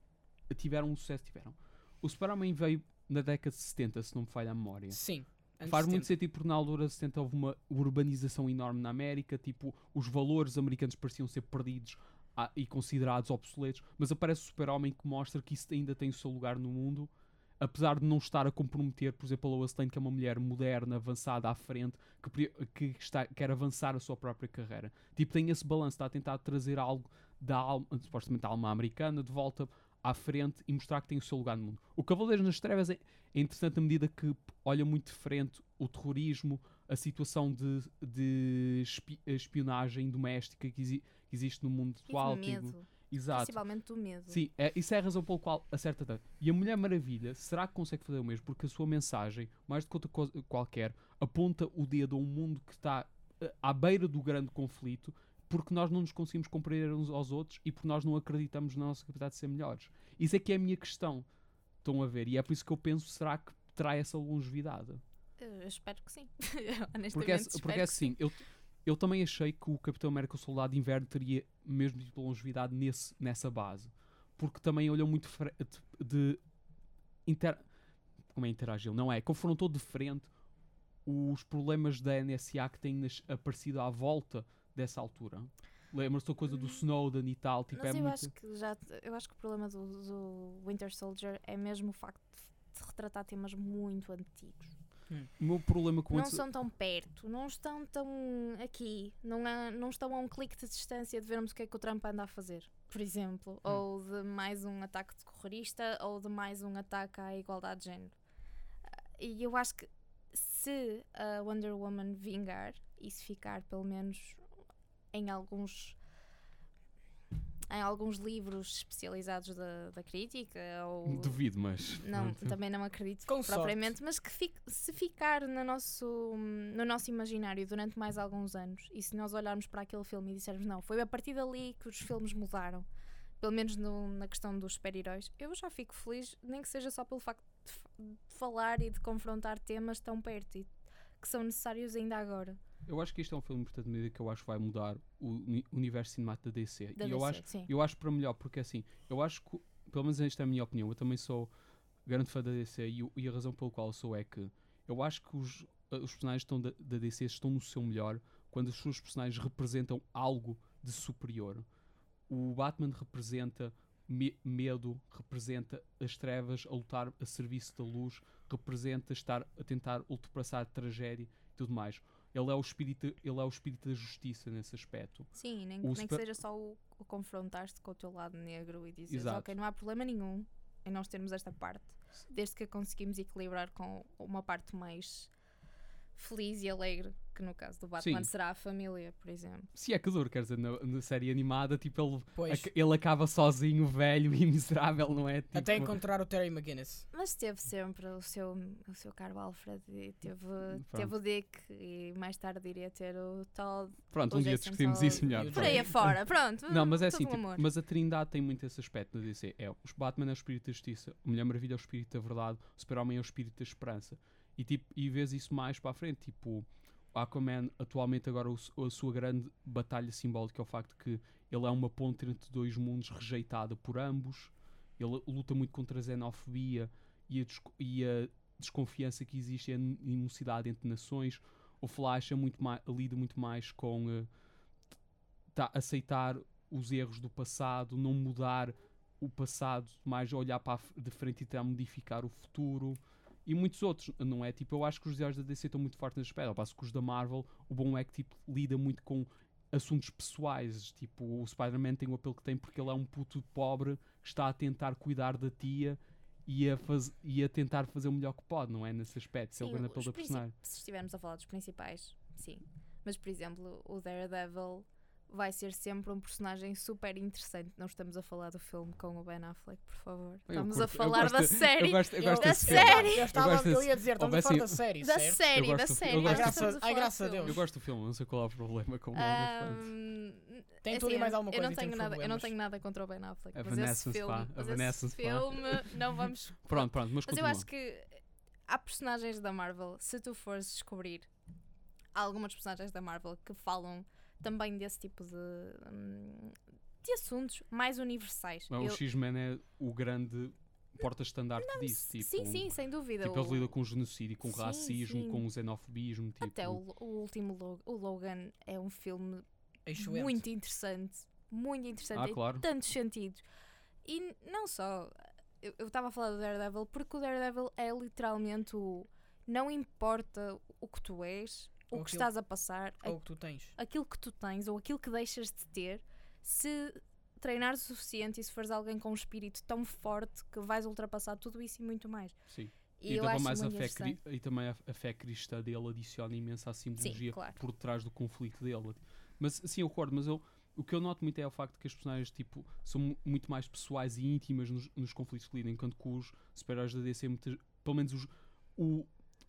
tiveram um sucesso? Tiveram. O Super-Homem veio na década de 70, se não me falha a memória. Sim. Anos Faz muito 70. sentido porque na altura de 70 houve uma urbanização enorme na América, tipo, os valores americanos pareciam ser perdidos ah, e considerados obsoletos, mas aparece o super-homem que mostra que isso ainda tem o seu lugar no mundo, apesar de não estar a comprometer, por exemplo, a Lois Lane, que é uma mulher moderna, avançada à frente, que, que está, quer avançar a sua própria carreira. Tipo, tem esse balanço, está a tentar trazer algo da alma, supostamente da alma americana, de volta à frente e mostrar que tem o seu lugar no mundo. O Cavaleiros nas Trevas é, é interessante na medida que olha muito de frente o terrorismo, a situação de, de espi- espionagem doméstica que, exi- que existe no mundo atual. do medo. Exato. Principalmente do medo. Sim, é, isso é a razão pela qual acerta tanto. E a Mulher Maravilha, será que consegue fazer o mesmo? Porque a sua mensagem, mais do que outra coisa qualquer, aponta o dedo a um mundo que está eh, à beira do grande conflito, porque nós não nos conseguimos compreender uns aos outros e porque nós não acreditamos na nossa capacidade de ser melhores. Isso é que é a minha questão. Estão a ver? E é por isso que eu penso, será que terá essa longevidade? Eu espero que sim. Honestamente, Porque, é, espero porque é assim, eu, eu também achei que o Capitão América o Soldado de Inverno teria mesmo tipo de longevidade nesse, nessa base. Porque também olhou muito de, de inter, como é interagiu? Não é? Confrontou de frente os problemas da NSA que têm aparecido à volta dessa altura. Lembra-se da coisa do Snowden e tal? Tipo, Hum. Mas é eu muito... acho que já eu acho que o problema do, do Winter Soldier é mesmo o facto de, de retratar temas muito antigos. O meu problema com Não são tão perto, não estão tão aqui, não, há- não estão a um clique de distância de vermos o que é que o Trump anda a fazer, por exemplo, ou de mais um ataque terrorista, ou de mais um ataque à igualdade de género. Ah, E eu acho que se a Wonder Woman vingar e se ficar pelo menos em alguns em alguns livros especializados da, da crítica ou Duvido, mas... não, também não acredito Com propriamente, mas que fique- se ficar no nosso, no nosso imaginário durante mais alguns anos e se nós olharmos para aquele filme e dissermos não, foi a partir dali que os filmes mudaram, pelo menos no- na questão dos super-heróis, eu já fico feliz, nem que seja só pelo facto de, de falar e de confrontar temas tão perto e que são necessários ainda agora. Eu acho que este é um filme importante na medida que eu acho que vai mudar o uni- universo cinemático da DC. Da e eu DC, acho, sim. eu acho para melhor, porque assim, eu acho que, pelo menos esta é a minha opinião, eu também sou grande fã da DC e, e a razão pela qual sou é que eu acho que os, eh, os personagens estão da, da DC estão no seu melhor quando os seus personagens representam algo de superior. O Batman representa me- medo, representa as trevas a lutar a serviço da luz, representa estar a tentar ultrapassar a tragédia e tudo mais. Ele é o espírito, ele é o espírito da justiça nesse aspecto. Sim, nem, nem que seja só o, o confrontar-se com o teu lado negro e dizer, ok, não há problema nenhum em nós termos esta parte, desde que a conseguimos equilibrar com uma parte mais feliz e alegre, que no caso do Batman Sim. será a família, por exemplo. Se é que dor, quer dizer, na, na série animada, tipo, ele, ac- ele acaba sozinho, velho e miserável, não é? Tipo, até encontrar o Terry McGuinness. Mas teve sempre o seu, o seu caro Alfred, e teve, Pronto. teve o Dick, e mais tarde iria ter o Todd, Pronto, o um dia discutimos Todd, isso melhor. o por aí afora, pronto. Não, mas é assim, tipo, mas a Trindade tem muito esse aspecto na DC. É, os Batman é o espírito da justiça, a Mulher Maravilha é o espírito da verdade, o Super-Homem é o espírito da esperança. E, tipo, e vês isso mais para a frente, tipo, o Aquaman atualmente agora a sua grande batalha simbólica é o facto que ele é uma ponte entre dois mundos rejeitada por ambos, ele luta muito contra a xenofobia e a, e a desconfiança que existe e a entre nações. O Flash é muito mais, lida muito mais com eh, tá, aceitar os erros do passado, não mudar o passado, mais olhar para de frente e tentar modificar o futuro. E muitos outros, não é? Tipo, eu acho que os heróis da DC estão muito fortes nesse aspecto. Ao passo que os da Marvel, o bom é que tipo, lida muito com assuntos pessoais. Tipo, o Spider-Man tem o apelo que tem porque ele é um puto pobre que está a tentar cuidar da tia e a, faz, e a tentar fazer o melhor que pode, não é? Nesse aspecto. Esse é grande apelo princi- personagem. Se estivermos a falar dos principais, sim. Mas, por exemplo, o Daredevil vai ser sempre um personagem super interessante. Não estamos a falar do filme com o Ben Affleck, por favor. Eu Estamos curto- a eu falar gosto da série. Eu gosto, eu Eu- gosto da série. Eu, estava, gosto eu desse- ia dizer, estamos a falar da série, Da certo? série, Eu da do- série. eu não a Ai, graças a filme. Deus. Eu gosto do filme, não sei qual é o problema com o nome. Ahm, Tem assim, tudo e mais alguma eu coisa não e tem tenho nada, eu não tenho nada contra o Ben Affleck, A mas esse filme, a mas esse filme não vamos Pronto, pronto, mas Mas eu acho que há personagens da Marvel, se tu fores descobrir há algumas personagens da Marvel que falam também desse tipo de, hum, de assuntos mais universais. Mas Eu- O X-Men é o grande porta-estandarte disso. Tipo, sim, sim, sem dúvida. Tipo, eles o- lidam com o genocídio, com o Sim, racismo, sim. com o xenofobismo. Tipo, Até o, o último Lo- o Logan é um filme Excelente. muito interessante. Muito interessante Ah, em claro. tantos sentidos. E não só. Eu eu estava a falar do Daredevil porque o Daredevil é literalmente o. Não importa o que tu és, o que aquilo- estás a passar, Ou o que tu tens. aquilo que tu tens ou aquilo que deixas de ter, se treinares o suficiente e se fores alguém com um espírito tão forte que vais ultrapassar tudo isso e muito mais. Sim. E, E, também acho mais a fé cri- e também a, a fé cristã dele adiciona imenso à simbologia claro. por trás do conflito dele. Mas sim, eu concordo, mas eu, o que eu noto muito é o facto que as personagens tipo, são mu- muito mais pessoais e íntimas nos, nos conflitos que lidam, enquanto que os super-heróis da DC, muitas, pelo menos os, o-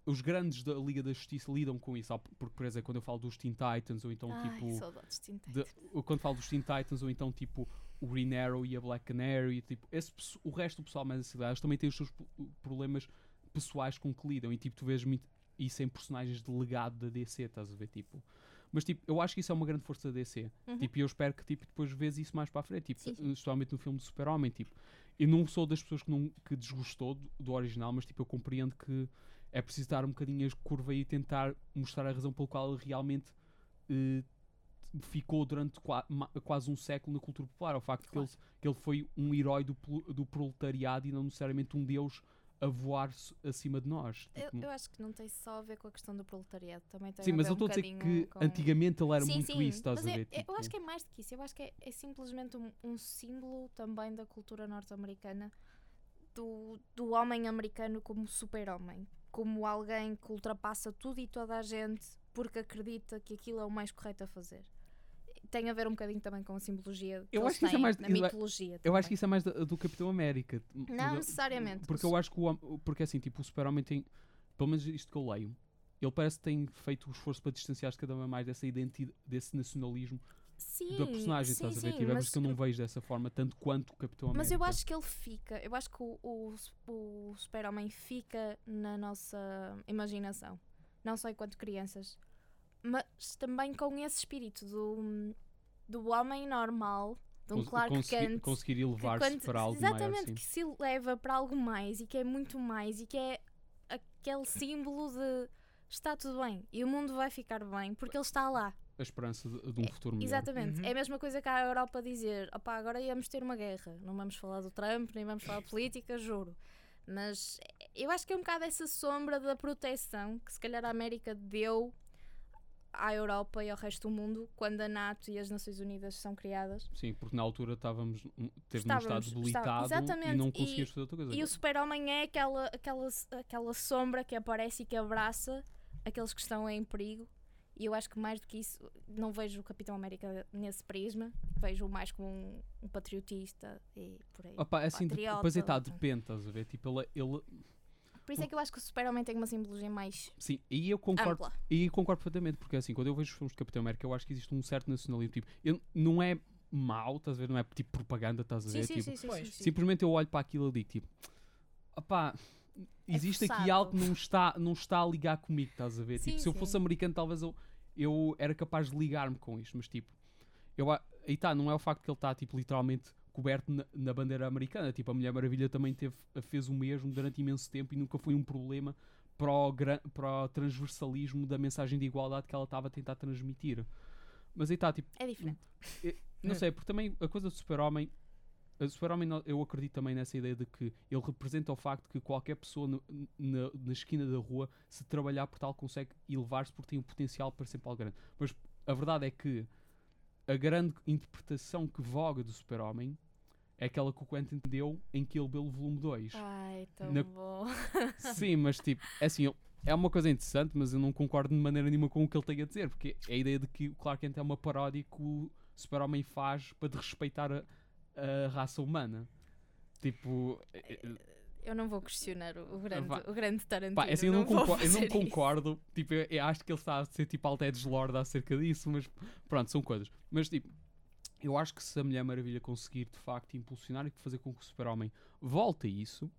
os grandes da Liga da Justiça lidam com isso. Porque, por exemplo, quando eu falo dos Teen Titans, ou então Ai, tipo. saudades de Teen de- Titans. ou quando falo dos Teen Titans, ou então tipo o Green Arrow e a Black Canary, tipo, esse, o resto do pessoal mais acidado também tem os seus pro- problemas pessoais com que lidam, e tipo, tu vês muito isso em personagens de legado da DC, estás a ver? Tipo, mas tipo, eu acho que isso é uma grande força da DC. Uhum. Tipo, e eu espero que tipo, depois vês isso mais para a frente, tipo, especialmente no filme do Super-Homem, tipo, eu não sou das pessoas que, não, que desgostou do, do original, mas tipo, eu compreendo que é preciso dar um bocadinho a curva e tentar mostrar a razão pela qual ele realmente eh, ficou durante qua- quase um século na cultura popular. O facto Claro. que, ele, que ele foi um herói do, do proletariado e não necessariamente um deus a voar acima de nós. Eu, Tipo, eu acho que não tem só a ver com a questão do proletariado, também tem sim, mas eu um estou a dizer que com- antigamente ele era sim, muito sim, isso, estás a é- ver? é- Tipo, eu acho que é mais do que isso. Eu acho que é, é simplesmente um, um símbolo também da cultura norte-americana do, do homem americano como super-homem. Como alguém que ultrapassa tudo e toda a gente porque acredita que aquilo é o mais correto a fazer. Tem a ver um bocadinho também com a simbologia Eu acho que isso é mais- na mitologia. Eu acho que isso é mais da- do Capitão América. Não necessariamente. Porque eu acho que o porque assim, tipo, o Super-Homem tem, pelo menos isto que eu leio, ele parece que tem feito o esforço para distanciar-se cada vez mais dessa identidade, desse nacionalismo Sim, da personagem, sim, estás a ver? sim, mas isso que eu não vejo dessa forma, tanto quanto o Capitão América. Mas eu acho que ele fica, eu acho que o, o, o Super-Homem fica na nossa imaginação, não só enquanto crianças, mas também com esse espírito do, do homem normal, de um Cons- Clark consegui- Kent. conseguir que elevar-se para algo exatamente, maior, sim. que se leva para algo mais e que é muito mais e que é aquele símbolo de está tudo bem e o mundo vai ficar bem porque ele está lá. A esperança de, de um futuro melhor. Exatamente. Uhum. É a mesma coisa que a Europa dizer: opá, agora íamos ter uma guerra. Não vamos falar do Trump, nem vamos falar de política, juro. Mas eu acho que é um bocado essa sombra da proteção que se calhar a América deu à Europa e ao resto do mundo quando a NATO e as Nações Unidas são criadas. Sim, porque na altura estávamos, um- teve Estávamos- num estado debilitado e não conseguíamos fazer outra coisa. E o super-homem é aquela, aquela, aquela sombra que aparece e que abraça aqueles que estão em perigo. E eu acho que mais do que isso, não vejo o Capitão América nesse prisma. Vejo mais como um, um patriotista e por aí. Opa, é assim, de- patriota, pois é, tá, depende, estás a ver? Tipo, ele, ele- Por isso é que eu acho que o super-homem tem uma simbologia mais sim, aí eu concordo, ampla. E concordo perfeitamente, porque assim, quando eu vejo os filmes de Capitão América, eu acho que existe um certo nacionalismo. Tipo, eu- não é mau, estás a ver? Não é tipo propaganda, estás a ver? Sim, sim, tipo, sim, sim, sim, sim. Simplesmente eu olho para aquilo e digo, tipo, opá, existe aqui forçado. algo que não está, não está a ligar comigo, estás a ver? Sim, tipo, se eu fosse americano, talvez eu, eu era capaz de ligar-me com isto, mas tipo, eu, aí tá, não é o facto que ele está, tipo, literalmente coberto na, na bandeira americana. Tipo, a Mulher Maravilha também teve, fez o mesmo durante imenso tempo e nunca foi um problema para o, gran- para o transversalismo da mensagem de igualdade que ela estava a tentar transmitir. Mas aí está, tipo, É diferente. não É. sei, porque também a coisa do super-homem. O super-homem, eu acredito também nessa ideia de que ele representa o facto que qualquer pessoa no- na, na esquina da rua, se trabalhar por tal, consegue elevar-se porque tem o potencial para ser algo grande. Mas a verdade é que a grande interpretação que voga do super-homem é aquela que o Quentin deu em Kill Bill volume 2. Ai, tão Na- bom. Sim, mas tipo, é assim, é uma coisa interessante, mas eu não concordo de maneira nenhuma com o que ele tem a dizer, porque é a ideia de que o Clark Kent é uma paródia que o Super-Homem faz para desrespeitar a, a raça humana. Tipo, é- é- Eu não vou questionar o, grande, Vá. o grande Tarantino. pá, é assim, eu não, vou concordo, eu não concordo, tipo, eu, eu acho que ele está a ser tipo Altedes Lord acerca disso, mas pronto, são coisas. Mas tipo, eu acho que se a Mulher Maravilha conseguir de facto impulsionar e fazer com que o Super-Homem volte a isso,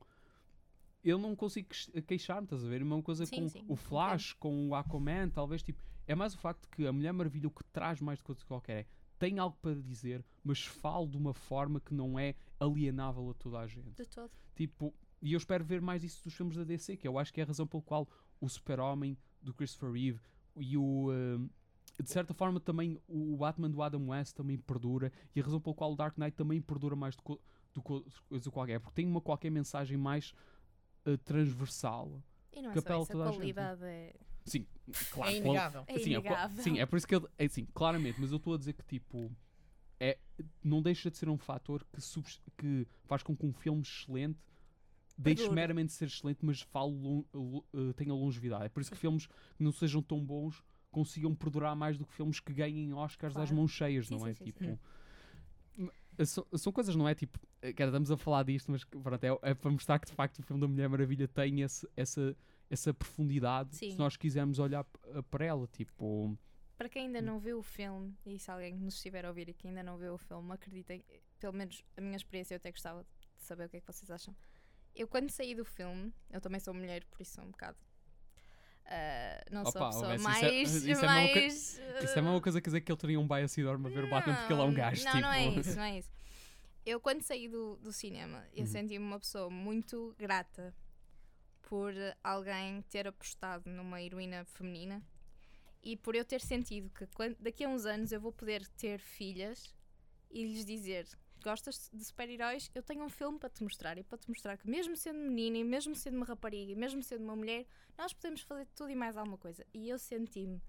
eu não consigo queix- queixar-me, estás a ver? A mesma coisa Sim, com sim, o Flash, com o Aquaman, talvez tipo. É mais o facto que a Mulher Maravilha o que traz mais de coisa que qualquer é tem algo para dizer, mas fala de uma forma que não é alienável a toda a gente. De todo. Tipo, e eu espero ver mais isso dos filmes da DC, que eu acho que é a razão pela qual o Super-Homem do Christopher Reeve e o. hum, de certa forma também o Batman do Adam West também perdura e a razão pela qual o Dark Knight também perdura mais do que coisa qualquer, porque tem uma qualquer mensagem mais uh, transversal. E não é só isso, a a gente. qualidade é... Sim, claro. É qual- inegável. É Sim, é, inegável. sim, é por isso que ele. É, sim, claramente, mas eu estou a dizer que tipo. é, não deixa de ser um fator que, subs- que faz com que um filme excelente deixe meramente de ser excelente, mas fale lon- lo- eh, tenha longevidade. É por isso que filmes que não sejam tão bons consigam perdurar mais do que filmes que ganhem Oscars às Claro. mãos cheias, Sim, não é? sim, sim, tipo. São, são coisas, não é? Tipo, eh, cara, estamos a falar disto, mas pronto, é, é para mostrar que de facto o filme da Mulher Maravilha tem esse- essa, essa profundidade Sim. se nós quisermos olhar p- para ela. Tipo, Para quem ainda não viu o filme, e se alguém nos estiver a ouvir e que ainda não viu o filme, acreditem, pelo menos a minha experiência, eu até gostava de saber o que é que vocês acham. Eu, quando saí do filme, eu também sou mulher, por isso sou um bocado. ah, não sou a Opa, pessoa Alessia, mais. isso é- isso é uma coisa- mais isso é a mesma coisa que dizer que ele teria um bias enorme a ver o Batman porque ele é um Não, gajo. Não, tipo, não é isso, não é isso. Eu, quando saí do, do cinema, eu Uhum. senti-me uma pessoa muito grata por alguém ter apostado numa heroína feminina e por eu ter sentido que quan- daqui a uns anos eu vou poder ter filhas e lhes dizer. Gostas de super-heróis? Eu tenho um filme para te mostrar e para te mostrar que, mesmo sendo menina, e mesmo sendo uma rapariga, e mesmo sendo uma mulher, nós podemos fazer tudo e mais alguma coisa. E eu senti-me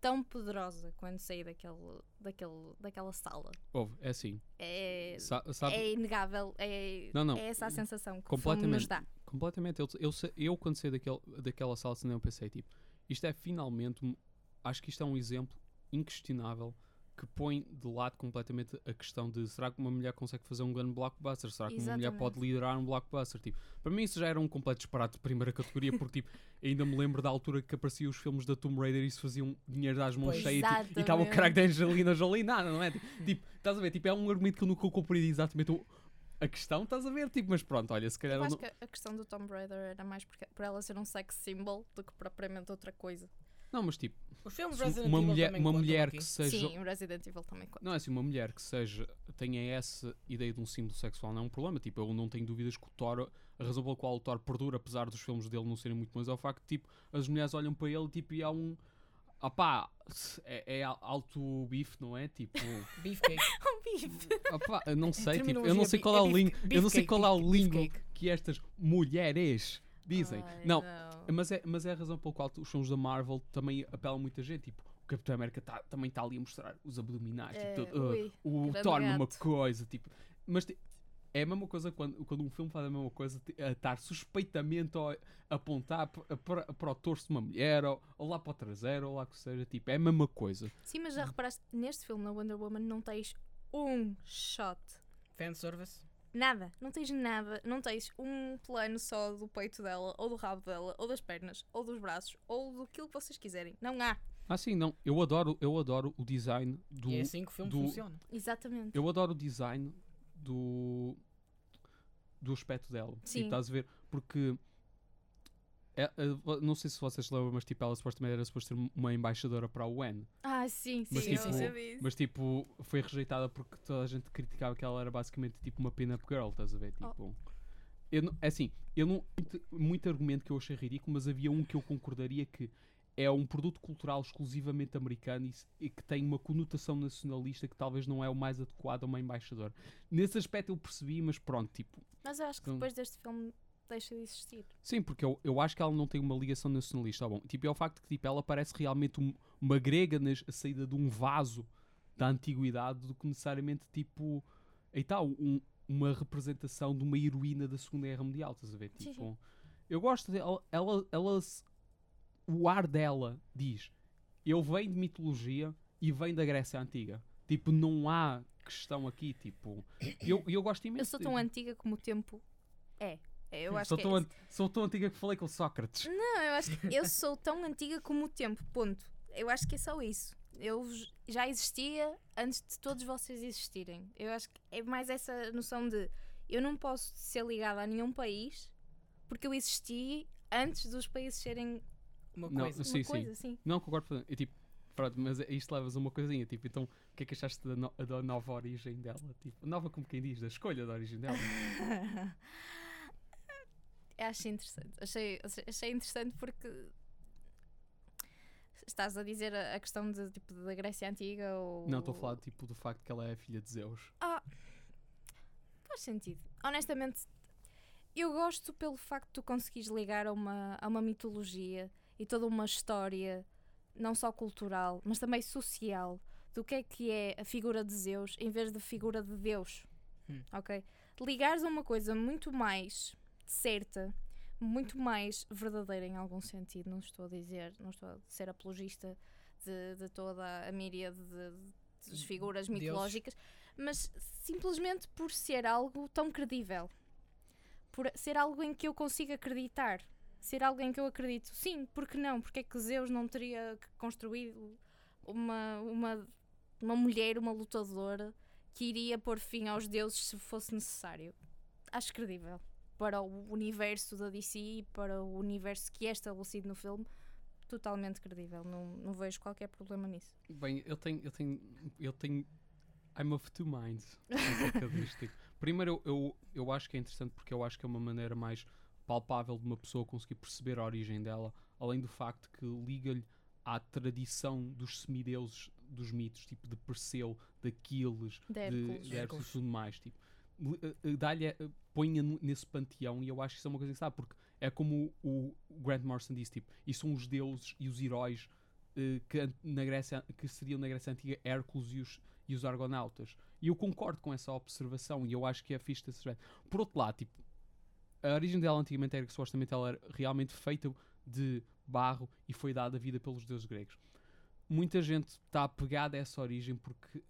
tão poderosa quando saí daquele, daquele, daquela sala. ouve, é assim. É, Sa- sabe, é inegável. É, Não, não. é essa a sensação que o filme nos completamente. dá. Completamente. Eu, eu, se- eu, quando saí daquele, daquela sala de cinema, pensei, tipo, isto é finalmente. Acho que isto é um exemplo inquestionável que põe de lado completamente a questão de será que uma mulher consegue fazer um grande blockbuster? Será que uma mulher Exatamente. pode liderar um blockbuster? Tipo, para mim isso já era um completo disparate de primeira categoria, porque tipo, ainda me lembro da altura que apareciam os filmes da Tomb Raider e isso faziam dinheiro às mãos cheias tipo, e estava o Exatamente. crack da Angelina Jolie, nada, não é? Tipo, estás a ver? Tipo, é um argumento que eu nunca compreendi exatamente o- a questão, estás a ver? Tipo, mas pronto, olha, se calhar Eu eu acho não- que a questão do Tomb Raider era mais porque, por ela ser um sex symbol do que propriamente outra coisa. Não, mas tipo, Os filmes Resident uma Evil mulher, também uma mulher aqui. que seja. Sim, o Resident Evil também conta. Não é assim, uma mulher que seja tenha essa ideia de um símbolo sexual não é um problema. Tipo, eu não tenho dúvidas que o Thor, a razão pela qual o Thor perdura, apesar dos filmes dele não serem muito bons, é o facto de tipo, as mulheres olham para ele tipo, e há um. Ah pá, é, é alto bife, não é? Tipo, Beefcake. Pá, eu não sei, tipo, eu não sei qual é o lingo, eu não sei qual é o lingo beefcake. que estas mulheres dizem. Ai, não, mas é, mas é a razão pela qual os filmes da Marvel também apelam muita gente. Tipo, o Capitão América tá, também está ali a mostrar os abdominais, É, tipo, todo, uh, ui, o Thor gato. coisa, tipo. Mas é a mesma coisa quando, quando um filme faz a mesma coisa, a estar suspeitamente a apontar para, para o torso de uma mulher, ou, ou lá para o traseiro, ou lá que seja, tipo, é a mesma coisa. Sim, mas já reparaste, neste filme, na Wonder Woman, não tens um shot. Fanservice. Nada. Não tens nada. Não tens um plano só do peito dela, ou do rabo dela, ou das pernas, ou dos braços, ou do que vocês quiserem. Não há. Ah, sim, não, eu adoro, eu adoro o design do. E é assim que o filme do- funciona. Exatamente. Eu adoro o design do do aspecto dela. Sim. estás a ver? Porque é- é, não sei se vocês lembram, mas tipo, ela supostamente era suposto ser uma embaixadora para a UN. Ah, sim, sim. Mas, eu tipo, sei disso. Mas tipo, foi rejeitada porque toda a gente criticava que ela era basicamente tipo uma pin-up girl, estás a ver? Oh. Tipo. Eu não, é assim, eu não. Muito, muito argumento que eu achei ridículo, mas havia um que eu concordaria que é um produto cultural exclusivamente americano e, e que tem uma conotação nacionalista que talvez não é o mais adequado a uma embaixadora. Nesse aspecto eu percebi, mas pronto, tipo. Mas eu acho que Então- depois deste filme deixa de existir. Sim, porque eu, eu acho que ela não tem uma ligação nacionalista. Tá bom, tipo, é o facto que tipo, ela parece realmente um- uma grega na a saída de um vaso da antiguidade do que necessariamente tipo aí tá, um- uma representação de uma heroína da Segunda Guerra Mundial, estás a ver? Sim, Tipo, eu gosto dela, ela, ela, o ar dela diz eu venho de mitologia e venho da Grécia Antiga. Tipo, não há questão aqui, tipo, eu, eu gosto imenso. Eu sou de- tão antiga como o tempo é. É, Eu acho sou, que tão é an- sou tão antiga que falei com Sócrates. Não, eu acho que eu sou tão antiga como o tempo, ponto. Eu acho que é só isso. Eu já existia antes de todos vocês existirem. Eu acho que é mais essa noção de eu não posso ser ligada a nenhum país porque eu existi antes dos países serem Uma Não, coisa. uma Sim, sim. coisa, sim. Não, concordo. plenamente. E, tipo, pronto, mas isto levas a uma coisinha, tipo, então, o que é que achaste da, no- da nova origem dela? Tipo, nova como quem diz, da escolha da origem dela. Eu achei interessante. Achei, achei interessante porque estás a dizer a, a questão de, tipo, da Grécia Antiga ou. Não, estou a falar, tipo, do facto que ela é filha de Zeus. Ah, faz sentido. Honestamente, eu gosto pelo facto de tu conseguires ligar a uma, a uma mitologia e toda uma história, não só cultural, mas também social, do que é que é a figura de Zeus em vez da figura de Deus. Hum. Ok? Ligares a uma coisa muito mais certa, muito mais verdadeira em algum sentido. Não estou a dizer, não estou a ser apologista de, de toda a míria de, de- figuras Deuses. mitológicas, mas simplesmente por ser algo tão credível. Por ser algo em que eu consigo acreditar. Ser algo em que eu acredito. Sim, porque não? Porque é que Zeus não teria que construir uma, uma, uma mulher, uma lutadora, que iria pôr fim aos deuses se fosse necessário? Acho credível. Para o universo da DC e para o universo que é estabelecido no filme, totalmente credível. Não, não vejo qualquer problema nisso. Bem, eu tenho, eu tenho, eu tenho, I'm of two minds acerca disto. tipo. Primeiro, eu, eu, eu acho que é interessante porque eu acho que é uma maneira mais palpável de uma pessoa conseguir perceber a origem dela, além do facto que liga-lhe à tradição dos semideuses dos mitos, tipo de Perseu, de Aquiles, De de, Hércules. e tudo mais. Tipo, eh, eh, dá-lhe, no- nesse panteão e eu acho que isso é uma coisa que sabe, porque é como o, o Grant Morrison disse, tipo, e são os deuses e os heróis eh, que, na Grécia, que seriam na Grécia Antiga Hércules e os, e os argonautas. E eu concordo com essa observação e eu acho que é fixe desse aspecto. Por outro lado, tipo, a origem dela antigamente era que supostamente ela era realmente feita de barro e foi dada vida pelos deuses gregos. Muita gente está apegada a essa origem porque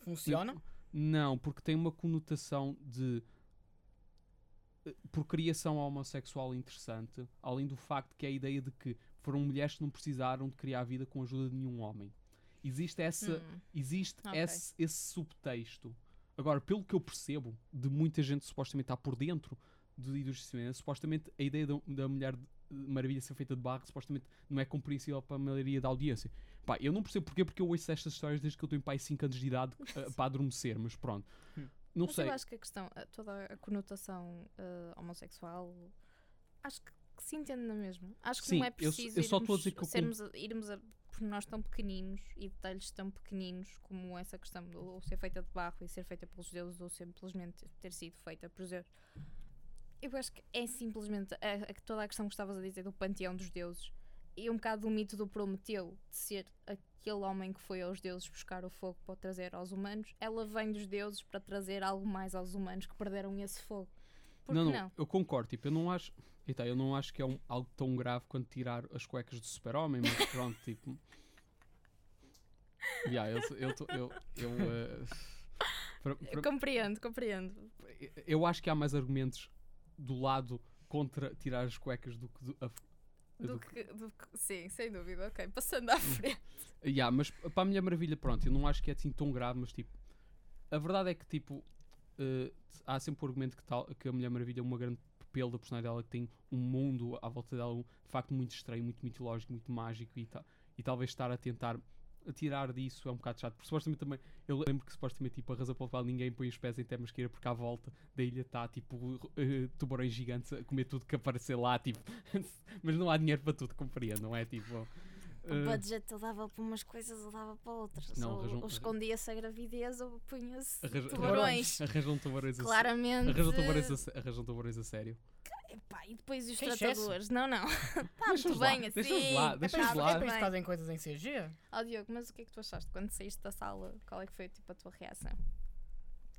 Funciona? não, porque tem uma conotação de eh, procriação homossexual interessante, além do facto que é a ideia de que foram mulheres que não precisaram de criar vida com a ajuda de nenhum homem. Existe essa, Hum. existe Ok. esse, esse subtexto. Agora, pelo que eu percebo de muita gente supostamente está por dentro do do cinema, supostamente a ideia da, da mulher de- maravilha ser feita de barro supostamente não é compreensível para a maioria da audiência. Pá, eu não percebo porquê, porque eu ouço estas histórias desde que eu tenho pai 5 anos de idade eh, para adormecer, mas pronto. Hum. Não Mas sei. eu acho que a questão, toda a conotação eh, homossexual, acho que, que se entende na mesma. Acho que Sim, não é preciso eu eu sermos a- irmos a pormenores tão pequeninos e detalhes tão pequeninos como essa questão de ou ser feita de barro e ser feita pelos deuses ou simplesmente ter sido feita por deuses. Eu acho que é simplesmente a- a- toda a questão que estavas a dizer do panteão dos deuses e um bocado do mito do Prometeu de ser aquele homem que foi aos deuses buscar o fogo para o trazer aos humanos. Ela vem dos deuses para trazer algo mais aos humanos que perderam esse fogo. Por não, não, não? eu concordo. Tipo, eu não acho. Eita, eu não acho que é um- algo tão grave quanto tirar as cuecas do super-homem, mas pronto, tipo. Yeah, eu, eu, eu, eu, eh, pra- pra- Compreendo, compreendo. eu acho que há mais argumentos do lado contra tirar as cuecas do que do, a, Do do que, do que- sim, sem dúvida, ok. Passando à frente. Yeah, mas para a Mulher Maravilha, pronto, eu não acho que é assim tão grave, mas tipo, a verdade é que tipo, eh, há sempre o argumento que, tal, que a Mulher Maravilha é uma grande pelo da personagem dela, que tem um mundo à volta dela, um, de facto, muito estranho, muito mitológico, muito mágico e, ta- e talvez estar a tentar tirar disso é um bocado chato, porque supostamente também, eu lembro que supostamente tipo, a razão pela qual ninguém põe os pés em Temasqueira porque à volta da ilha está tipo eh, tubarões gigantes a comer tudo que aparecer lá, tipo, mas não há dinheiro para tudo, compreendo, não é? Tipo, O eh, budget eu dava para umas coisas ou dava para outras. Não, ou, arranjam- ou escondia-se a gravidez ou punha-se tubarões. Arranjam tubarões Claramente. Arranjam tubarões a, arranjam tubarões a sério. Epá, e depois os Que excesso. tratadores? Não, não. Está muito lá, bem assim. deixa-os lá, É deixa-os lá. é para isso Bem. que fazem coisas em CG. Ó Diogo, mas o que é que tu achaste quando saíste da sala? Qual é que foi tipo, a tua reação?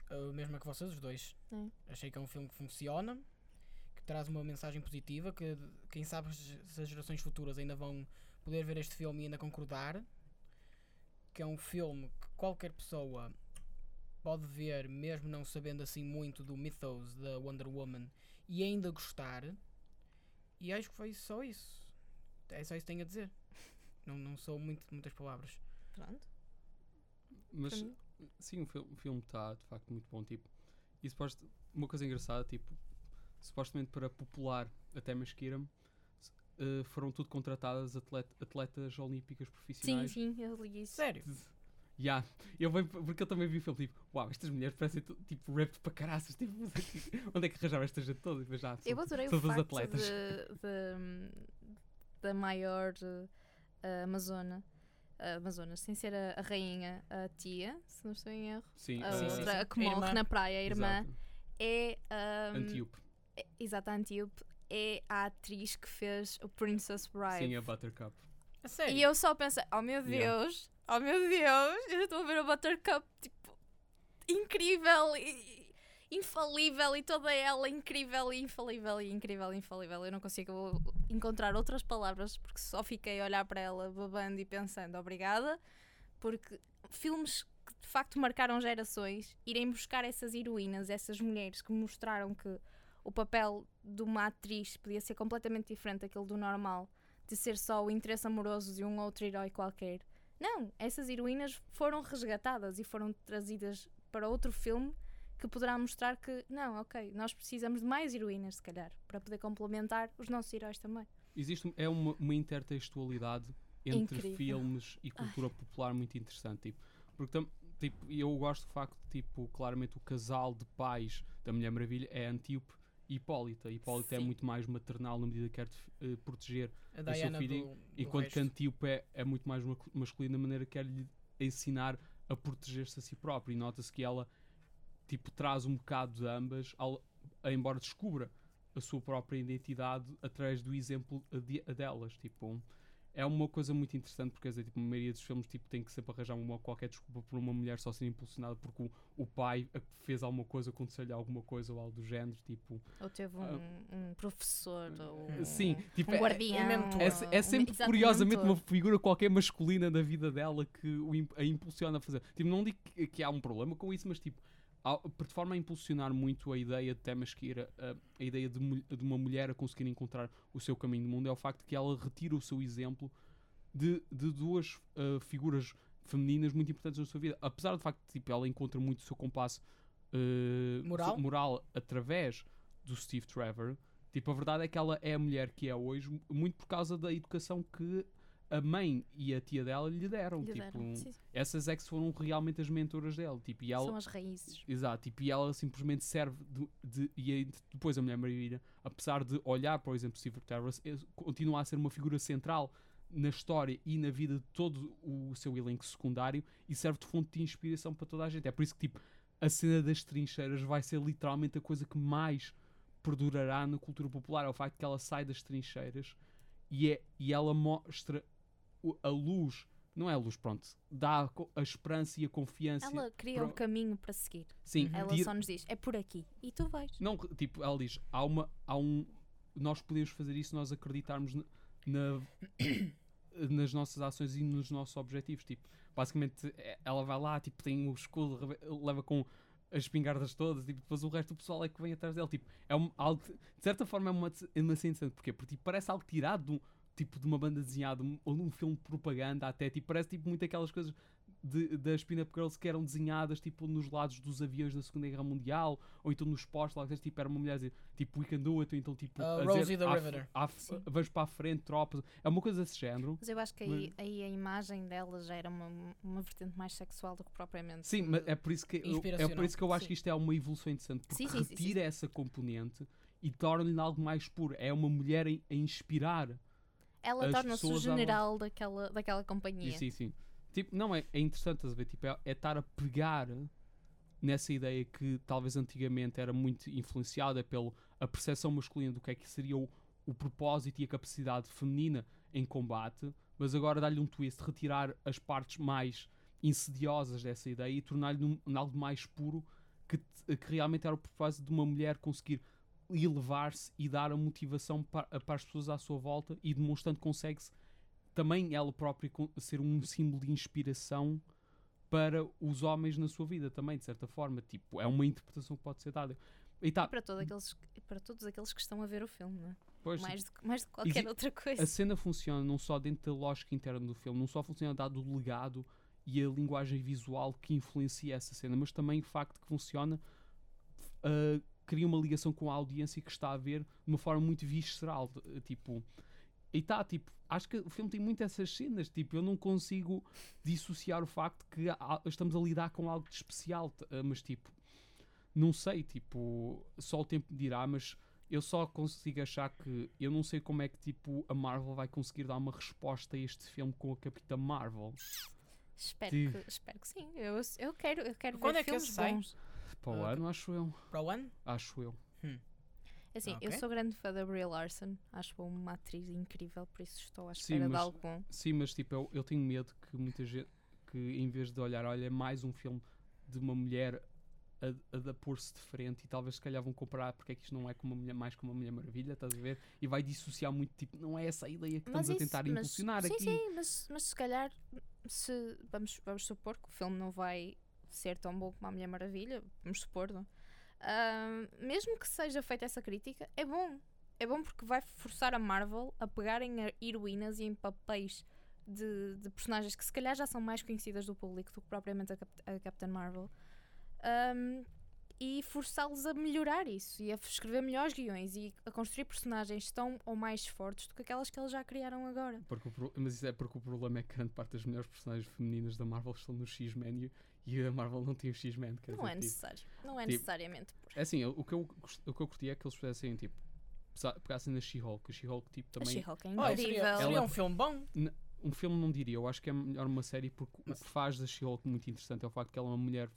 A mesma que vocês, os dois. É. Achei que é um filme que funciona, que traz uma mensagem positiva, que quem sabe se as gerações futuras ainda vão poder ver este filme e ainda concordar. Que é um filme que qualquer pessoa pode ver, mesmo não sabendo assim muito do mythos da Wonder Woman, e ainda gostar. E acho que foi só isso. É só isso que tenho a dizer. Não, não sou muito, muitas palavras. Pronto. Mas sim, o fil- o filme está de facto muito bom. Tipo, e suposto, uma coisa engraçada, tipo, supostamente para popular até Masquiram, foram tudo contratadas atleta- atletas olímpicas Sim, profissionais. sim, eu li isso. Sério. Yeah. Eu porque eu também vi o filme, tipo, uau, estas mulheres parecem tipo ripped para caraças, tipo, onde é que arranjava esta gente toda? E depois já, Eu adorei são o facto atletas. de, de- da maior eh, Amazona, Amazonas, sem ser a, a rainha, a tia, se não estou em erro, Sim, a sim, sim, outra sim. a que morre na praia, a irmã, exato. é. ahm, Antíope. é- Exato, a Antíope é a atriz que fez o Princess Bride. Sim, a Buttercup. A sério. E eu só pensei, oh meu Yeah. Deus, oh meu Deus, eu estou a ver a Buttercup, tipo, incrível e infalível e toda ela incrível e infalível e incrível e infalível. Eu não consigo encontrar outras palavras porque só fiquei a olhar para ela babando e pensando obrigada, porque filmes que de facto marcaram gerações, irem buscar essas heroínas, essas mulheres que mostraram que o papel de uma atriz podia ser completamente diferente daquele do normal, de ser só o interesse amoroso de um outro herói qualquer. Não, essas heroínas foram resgatadas e foram trazidas para outro filme que poderá mostrar que, não, ok, nós precisamos de mais heroínas, se calhar, para poder complementar os nossos heróis também. Existe é uma, uma intertextualidade entre Incrível. filmes e cultura popular muito interessante. Tipo, porque tam, tipo, eu gosto do facto de, tipo, claramente o casal de pais da Mulher Maravilha é Antíope Hipólita. Hipólita é Sim. muito mais maternal na medida que quer eh, proteger A seu Diana filho, do, do Enquanto resto. que Antíope é, é muito mais ma- masculina na maneira que quer lhe ensinar a proteger-se a si próprio. E nota-se que ela tipo, traz um bocado de ambas, ao, embora descubra a sua própria identidade através do exemplo de- delas. Tipo, é uma coisa muito interessante porque quer dizer, tipo, a maioria dos filmes tipo, tem que sempre arranjar uma qualquer desculpa por uma mulher só ser impulsionada porque o, o pai a- fez alguma coisa, aconteceu-lhe alguma coisa ou algo do género. Tipo, Ou teve um, um professor, ou um, sim, tipo, um é- guardião. é, ou se- um- é sempre um curiosamente mentor. uma figura qualquer masculina da vida dela que o a impulsiona a fazer. Tipo, não digo que, que há um problema com isso, mas tipo, de forma a impulsionar muito a ideia de Temesquira, a, a ideia de, de uma mulher a conseguir encontrar o seu caminho no mundo, é o facto que ela retira o seu exemplo de, de duas ah, figuras femininas muito importantes na sua vida. Apesar do facto de tipo, ela encontra muito o seu compasso ah, Moral? moral através do Steve Trevor, tipo, a verdade é que ela é a mulher que é hoje, mu- muito por causa da educação que a mãe e a tia dela lhe deram. Lhe tipo, deram, essas é que foram realmente as mentoras dela. Tipo, e ela, São as raízes. Exato, tipo, e ela simplesmente serve de, de- e aí depois a Mulher Maravilha, apesar de olhar, por exemplo, Steve Trevor, eh, continua a ser uma figura central na história e na vida de todo o seu elenco secundário e serve de fonte de inspiração para toda a gente. É por isso que, tipo, a cena das trincheiras vai ser literalmente a coisa que mais perdurará na cultura popular. É o facto que ela sai das trincheiras e, é, e ela mostra a luz, não é a luz, pronto, dá a esperança e a confiança. Ela cria um caminho para seguir. Sim, Ela tira- só nos diz, é por aqui. E tu vais. não, tipo, ela diz, há uma, há um, nós podemos fazer isso se nós acreditarmos na, na- nas nossas ações e nos nossos objetivos, tipo, basicamente é- ela vai lá, tipo, tem o escudo, leva com as espingardas todas, tipo, depois o resto do pessoal é que vem atrás dele, tipo, é um, algo, de certa forma é uma, uma cena interessante, porquê? Porque tipo, parece algo tirado de um, tipo, de uma banda desenhada ou de um filme de propaganda até, tipo, parece tipo muito aquelas coisas de, das Pin-Up Girls que eram desenhadas tipo nos lados dos aviões da Segunda Guerra Mundial ou então nos postos lá, que tipo, era uma mulher a dizer, tipo We Can Do It, ou então tipo a Rosie dizer, the "À Riveter." Sim. vamos para a frente, tropas, é uma coisa desse género. Mas eu acho que aí, aí a imagem dela já era uma, uma vertente mais sexual do que propriamente. Sim, mas é por isso que eu, é por isso que eu acho sim. que isto é uma evolução interessante, porque Sim, sim, sim, sim, retira essa componente e torna-lhe algo mais puro. É uma mulher a inspirar. Ela as torna-se o general daquela, daquela companhia. Sim, sim. Tipo, não, é, é interessante, estás a ver? Tipo, é, é estar a pegar nessa ideia que talvez antigamente era muito influenciada pela a percepção masculina do que é que seria o, o propósito e a capacidade feminina em combate, mas agora dar-lhe um twist, retirar as partes mais insidiosas dessa ideia e tornar-lhe num algo mais puro que, que realmente era o propósito de uma mulher conseguir elevar-se e dar a motivação para, para as pessoas à sua volta e demonstrando que consegue-se também ela própria ser um símbolo de inspiração para os homens na sua vida também, de certa forma. Tipo, é uma interpretação que pode ser dada. E tá, E para, todo aqueles, para todos aqueles que estão a ver o filme, não é? pois, mais, do, que- mais do que qualquer outra coisa. a cena funciona não só dentro da lógica interna do filme, não só funciona dado o legado e a linguagem visual que influencia essa cena, mas também o facto que funciona uh, cria uma ligação com a audiência que está a ver de uma forma muito visceral. de- Tipo, e tá, tipo, acho que o filme tem muito essas cenas. Tipo, eu não consigo dissociar o facto que há- estamos a lidar com algo de especial, uh, mas tipo, não sei, tipo, só o tempo dirá, mas eu só consigo achar que eu não sei como é que tipo a Marvel vai conseguir dar uma resposta a este filme com a Capitã Marvel. Espero, que, espero que sim. Eu, eu quero, eu quero Quando ver é que filmes esse sai? Para o Ah, ano, acho eu. Para o ano? Acho eu. Assim, Ok. eu sou grande fã da Brie Larson. Acho uma atriz incrível, por isso estou à Sim, espera de mas- algo bom. Sim, mas tipo, eu, eu tenho medo que muita gente porque em vez de olhar, olha, é mais um filme de uma mulher a, a, da pôr-se de frente e talvez se calhar vão comparar porque é que isto não é como uma mulher, mais como uma Mulher Maravilha, estás a ver? E vai dissociar muito, tipo, não é essa a ideia que estamos a isso- tentar mas- impulsionar sim, aqui. Sim, mas, mas se calhar, se, vamos, vamos supor que o filme não vai ser tão bom como a Mulher Maravilha, vamos supor, não? Ah, mesmo que seja feita essa crítica, é bom. É bom porque vai forçar a Marvel a pegarem a heroínas e em papéis de, de personagens que se calhar já são mais conhecidas do público do que propriamente a, Cap a Captain Marvel. Ahm, e forçá-los a melhorar isso e a escrever melhores guiões e a construir personagens tão ou mais fortes do que aquelas que eles já criaram agora. Porque o mas isso é porque o problema é que grande parte das melhores personagens femininas da Marvel estão no X-Men e- a Marvel não tem o X-Men. quer Não dizer, é tipo, necessário. Não é tipo, necessariamente. pôr. É assim, o que, eu, o que eu curti é que eles fizessem, tipo, pegassem na She-Hulk. A She-Hulk, tipo, A também. She-Hulk é Olha, incrível. seria, seria Ela- um filme bom. Um filme não diria, eu acho que é melhor uma série porque o que faz da She-Hulk muito interessante é o facto que ela é uma mulher,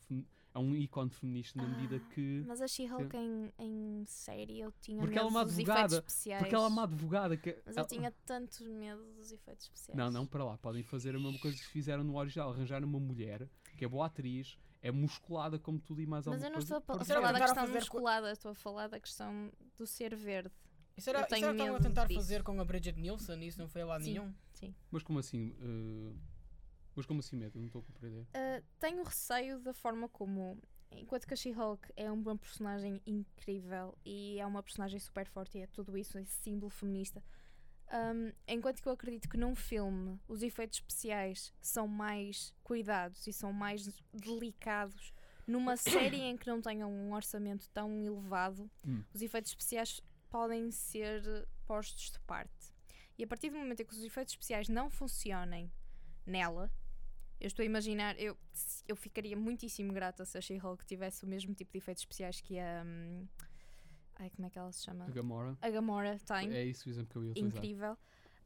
é um ícone feminista na medida Ah, que. Mas a She-Hulk em, em série eu tinha Porque medo ela é uma dos advogada, efeitos especiais. Porque ela é uma advogada que. Mas ela- eu tinha tanto medo dos efeitos especiais. Não, não, para lá. Podem fazer a mesma coisa que fizeram no original. Arranjar uma mulher que é boa atriz, é musculada como tudo e mais Mas alguma eu não coisa. estou a falar da questão musculada, estou a falar da questão do ser verde. Isso era, isso era o que estavam a tentar disso. fazer com a Bridget Nielsen e isso não foi a lado Sim. nenhum. Mas como assim? eh, Mas como assim, medo? Não estou a compreender. Uh, tenho receio da forma como. Enquanto que a She-Hulk é um bom personagem incrível e é uma personagem super forte e é tudo isso, esse símbolo feminista. Um, enquanto que eu acredito que num filme os efeitos especiais são mais cuidados e são mais delicados, numa série em que não tenham um orçamento tão elevado, Hum. os efeitos especiais podem ser postos de parte. E a partir do momento em que os efeitos especiais não funcionem nela, eu estou a imaginar, eu, eu ficaria muitíssimo grata se a She-Hulk tivesse o mesmo tipo de efeitos especiais que a. hum, ai, como é que ela se chama? A Gamora. A Gamora tem. É isso o exemplo que eu ia utilizar. Incrível.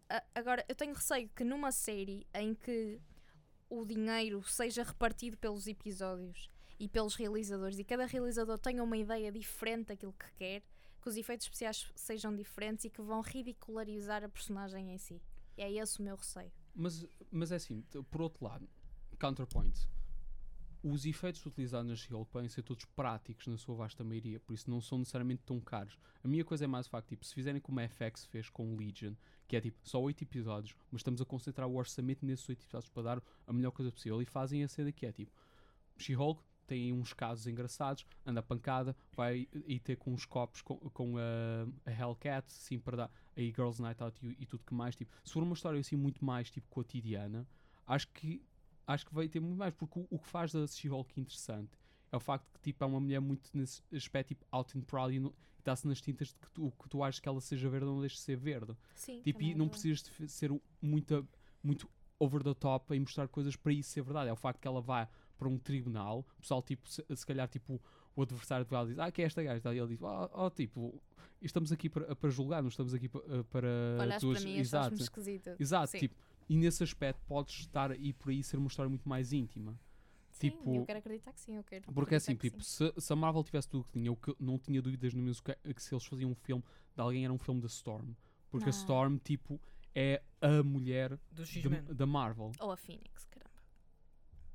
A- agora, eu tenho receio que numa série em que o dinheiro seja repartido pelos episódios e pelos realizadores e cada realizador tenha uma ideia diferente daquilo que quer, que os efeitos especiais sejam diferentes e que vão ridicularizar a personagem em si. É esse o meu receio. Mas, mas é assim, por outro lado, counterpoint. Os efeitos utilizados na She-Hulk podem ser todos práticos na sua vasta maioria, por isso não são necessariamente tão caros. A minha coisa é mais o facto, tipo, se fizerem como a FX fez com Legion, que é tipo só 8 episódios, mas estamos a concentrar o orçamento nesses 8 episódios para dar a melhor coisa possível, e fazem a cena que é tipo, She-Hulk tem uns casos engraçados, anda pancada, vai ir ter com uns copos com, com a, a Hellcat, assim, para dar aí Girls Night Out e, e tudo que mais, tipo, se for uma história assim muito mais, tipo, cotidiana, acho que acho que vai ter muito mais, porque o, o que faz da She-Hulk interessante é o facto que, tipo, é uma mulher muito nesse aspecto, tipo, out and proud e e está-se nas tintas de que tu, que tu achas que ela seja verde não deixe de ser verde. Sim. Tipo, e é não precisas de ser muito, muito over the top em mostrar coisas para isso ser verdade. É o facto que ela vai para um tribunal, o pessoal, tipo, se, se calhar, tipo, o adversário de diz, ah, que é esta gaja? E ele diz, oh, oh, tipo, estamos aqui para, para julgar, não estamos aqui pa- para... Olhas tuas- para mim e Exato. Exato, Sim. tipo, e nesse aspecto podes estar aí por aí ser uma história muito mais íntima. Sim, tipo- eu quero acreditar que sim, eu quero. Porque acreditar assim, que tipo, sim. se, se a Marvel tivesse tudo o que tinha, eu que não tinha dúvidas no mesmo que, que se eles faziam um filme de alguém era um filme da Storm. Porque a Não. Storm, tipo, é a mulher de- da Marvel. Ou a Phoenix, caramba.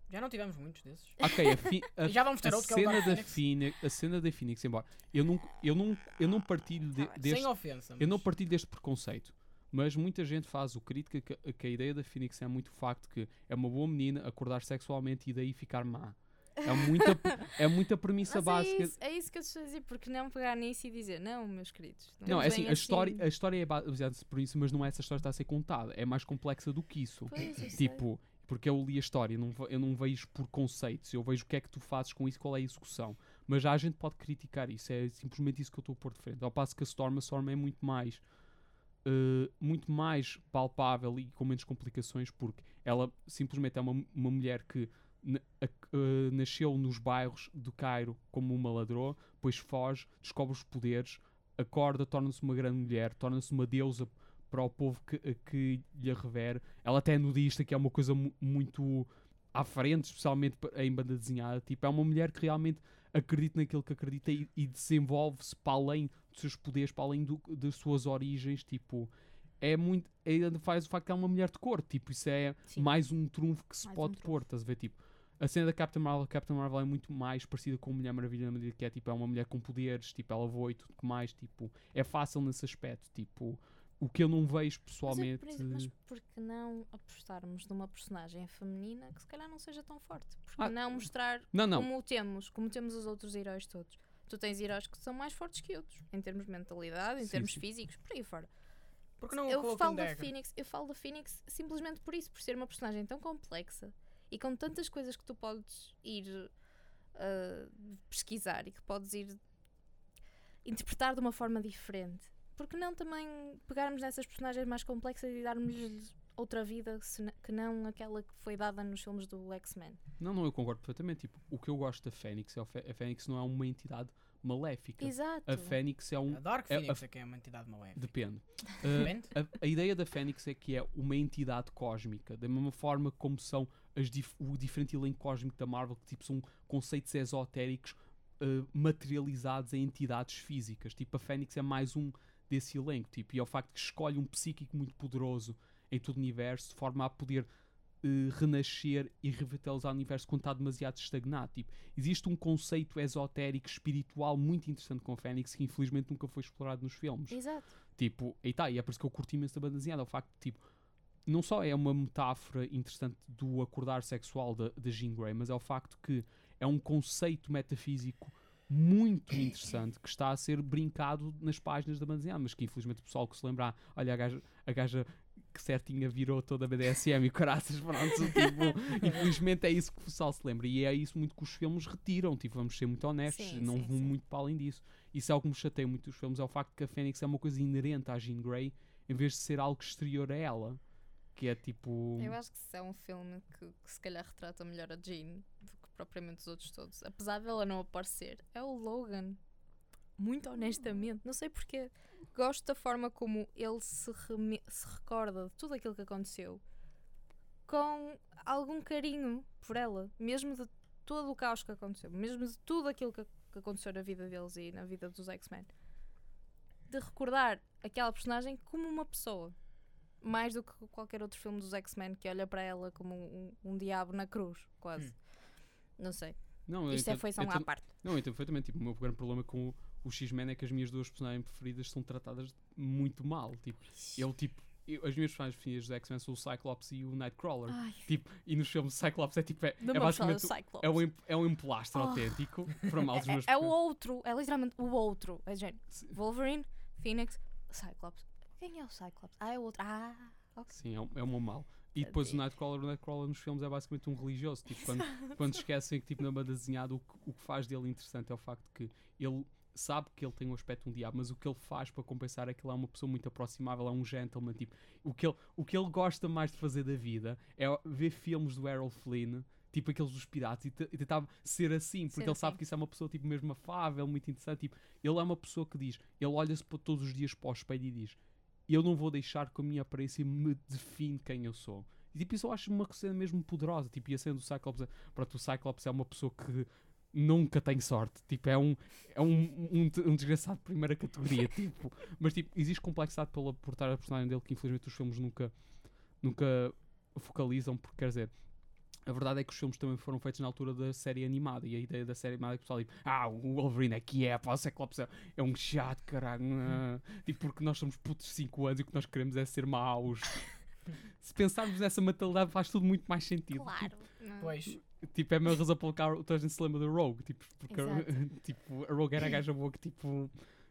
Já não tivemos muitos desses. Ok, a, a, Já vamos ter a outro que é o cena Dark da Phoenix. Phoenix, a cena da Phoenix, embora eu não, eu não, eu não partilho de- bem, deste Sem ofensa. Eu não mas- partilho deste preconceito. Mas muita gente faz o crítica que, que a ideia da Phoenix é muito o facto que é uma boa menina acordar sexualmente e daí ficar má. É muita, é muita premissa Mas básica. é isso, é isso que eu estou a dizer, porque não pegar nisso e dizer, não, meus queridos. Não, é vem assim, a história, a história é ba- baseada-se por isso, mas não é essa história que está a ser contada. É mais complexa do que isso. Pois, eu sei. Tipo, porque eu li a história, não eu não vejo por conceitos, eu vejo o que é que tu fazes com isso, qual é a execução. Mas já a gente pode criticar isso, é simplesmente isso que eu estou a pôr de frente. Ao passo que a Storm, a Storm é muito mais, eh, muito mais palpável e com menos complicações, porque ela simplesmente é uma, uma mulher que na- eh, nasceu nos bairros do Cairo como uma ladrão, depois foge, descobre os poderes, acorda, torna-se uma grande mulher, torna-se uma deusa para o povo que, que lhe revere. Ela até é nudista, que é uma coisa mu- muito à frente, especialmente em banda desenhada. Tipo, é uma mulher que realmente acredita naquilo que acredita e, e desenvolve-se para além dos seus poderes, para além do- das suas origens. Tipo, é muito. Ainda faz o facto que é uma mulher de cor. Tipo, isso é Sim. mais um trunfo que se Mais um pode trunfo. pôr, estás a ver? Tipo, a cena da Captain Marvel, Captain Marvel é muito mais parecida com a Mulher Maravilha na medida que é tipo, é uma mulher com poderes, tipo, ela voa e tudo que mais, tipo, é fácil nesse aspecto, tipo, o que eu não vejo Mas, pessoalmente. por mas por que não apostarmos numa personagem feminina que se calhar não seja tão forte? Por que Ah, não mostrar Não, não, como temos, como temos os outros heróis todos? Tu tens heróis que são mais fortes que outros, em termos de mentalidade, em Sim, termos sim. físicos, por aí fora. Porque não eu falo da? Phoenix, eu falo da Phoenix simplesmente por isso, por ser uma personagem tão complexa e com tantas coisas que tu podes ir ah, pesquisar e que podes ir interpretar de uma forma diferente. Porque não também pegarmos nessas personagens mais complexas e darmos-lhes outra vida que não aquela que foi dada nos filmes do X-Men? não, não, eu concordo perfeitamente. Tipo, o que eu gosto da Fênix é a Fênix não é uma entidade maléfica. Exato. A Fênix é um. A Dark é- a- Phoenix é que é uma entidade maléfica. Depende. Uh, a, a ideia da Fênix é que é uma entidade cósmica, da mesma forma como são as dif- o diferente elenco cósmico da Marvel, que tipo, são conceitos esotéricos uh, materializados em entidades físicas. Tipo, a Fênix é mais um desse elenco. Tipo, e é o facto que escolhe um psíquico muito poderoso em todo o universo, de forma a poder uh, renascer e revitalizar o universo quando está demasiado estagnado. Tipo, existe um conceito esotérico, espiritual muito interessante com a Fênix que infelizmente nunca foi explorado nos filmes. Exato. Tipo, e tá, e é por isso que eu curti imenso da banda desenhada. O facto de, tipo, não só é uma metáfora interessante do acordar sexual da Jean Grey, mas é o facto que é um conceito metafísico muito interessante que está a ser brincado nas páginas da desenhada, mas que infelizmente o pessoal que se lembrar, olha, a gaja, a gaja que certinha virou toda a BDSM e caraças, pronto, tipo, infelizmente é isso que o pessoal se lembra e é isso muito que os filmes retiram, tipo, vamos ser muito honestos, Sim, não sim, vão sim. muito para além disso. Isso é algo que me chateia muito dos filmes, é o facto que a Fênix é uma coisa inerente à Jean Grey em vez de ser algo exterior a ela. Que é tipo. Eu acho que se é um filme que, que se calhar retrata melhor a Jean do que propriamente os outros todos. Apesar dela não aparecer, é o Logan. Muito honestamente. Não sei porquê. Gosto da forma como ele se, se recorda de tudo aquilo que aconteceu com algum carinho por ela. Mesmo de todo o caos que aconteceu. Mesmo de tudo aquilo que, que aconteceu na vida deles e na vida dos X-Men. De recordar aquela personagem como uma pessoa mais do que qualquer outro filme dos X-Men que olha para ela como um, um diabo na cruz, quase. Hum. Não sei. Não, Isto é foi só eu um à parte. Não, eu entendo perfeitamente. Tipo, o meu grande problema com o, o X-Men é que as minhas duas personagens preferidas são tratadas muito mal. Tipo, eu, tipo, eu- as minhas personagens preferidas dos X-Men são o Cyclops e o Nightcrawler. Ai, Tipo, e nos filmes Cyclops é tipo, é, é do basicamente. É um, é um emplastro Oh. autêntico para mal dos É- meus é, é o outro, é literalmente o outro. É. Sim. Wolverine, Phoenix, Cyclops. Quem é o Cyclops? Ah, é o outro. Ah, ok. Sim, é é um mal. E depois o. Nightcrawler, o Nightcrawler nos filmes é basicamente um religioso. Tipo, quando, quando esquecem que tipo, na banda desenhada o, que- o que faz dele interessante é o facto que ele sabe que ele tem o aspecto de um diabo, mas o que ele faz para compensar é que ele é uma pessoa muito aproximável, é um gentleman. Tipo, o, que ele, o que ele gosta mais de fazer da vida é ver filmes do Errol Flynn. Tipo aqueles dos piratas, e, e tentar ser assim, porque Ser ele sabe assim. que isso é uma pessoa tipo, mesmo afável, muito interessante. Tipo, ele é uma pessoa que diz, ele olha-se todos os dias para o espelho e diz: Eu não vou deixar que a minha aparência me define quem eu sou. E tipo, isso eu acho uma cena mesmo poderosa. Tipo, e a cena do Cyclops, é- pronto, o Cyclops é uma pessoa que nunca tem sorte. Tipo, é um, é um, um, um desgraçado de primeira categoria. tipo, mas tipo, existe complexidade pela, por estar a personagem dele que infelizmente os filmes nunca, nunca focalizam, porque quer dizer. A verdade é que os filmes também foram feitos na altura da série animada e a ideia da série animada é que o pessoal diz ah, o Wolverine aqui é, pá, o Cyclops é, é um chato, caralho. ah." Tipo, porque nós somos putos de 5 anos e o que nós queremos é ser maus. Se pensarmos nessa mentalidade faz tudo muito mais sentido. Claro. não. Pois, Tipo, é a mesma razão pela qual o gente se lembra da Rogue. Tipo, porque a, tipo, a Rogue era a gaja boa que tipo,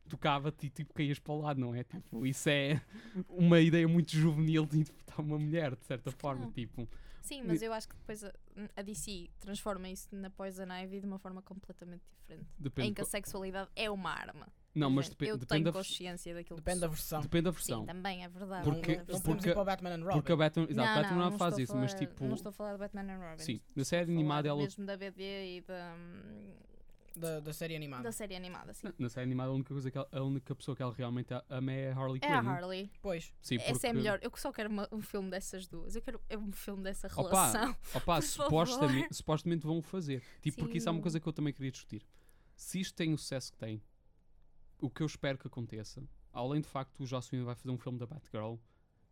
tocava-te e tipo, caías para o lado, não é? Tipo, isso é uma ideia muito juvenil de interpretar uma mulher, de certa forma. Tipo, Sim, mas eu acho que depois a, a DC transforma isso na Poison Ivy de uma forma completamente diferente. depende. em que a sexualidade é uma arma. não, mas depe- eu depende, tenho da, consciência daquilo depende que da versão. depende da versão. Sim, também é verdade. Porque- é não, porque- o Batman and Robin. Porque a Batman, exato, não, Batman não, não faz estou a isso, mas falar- tipo. Não estou a falar de Batman and Robin. Sim, na série animada ela. mesmo da BD e da, hum, Da, da série animada. da série animada, sim. Na, na série animada, a única, coisa que ela- a única pessoa que ela realmente ama é a Harley É Quinn. a Harley. Pois, Sim, Essa é porque- a melhor. Eu só quero uma- um filme dessas duas. Eu quero é um filme dessa Opa, relação. Opa, Por supostamente, supostamente vão o fazer. Tipo, porque isso é uma Sim. coisa que eu também queria discutir. Se isto tem o sucesso que tem, o que eu espero que aconteça, além do facto que o Joss Whedon vai fazer um filme da Batgirl,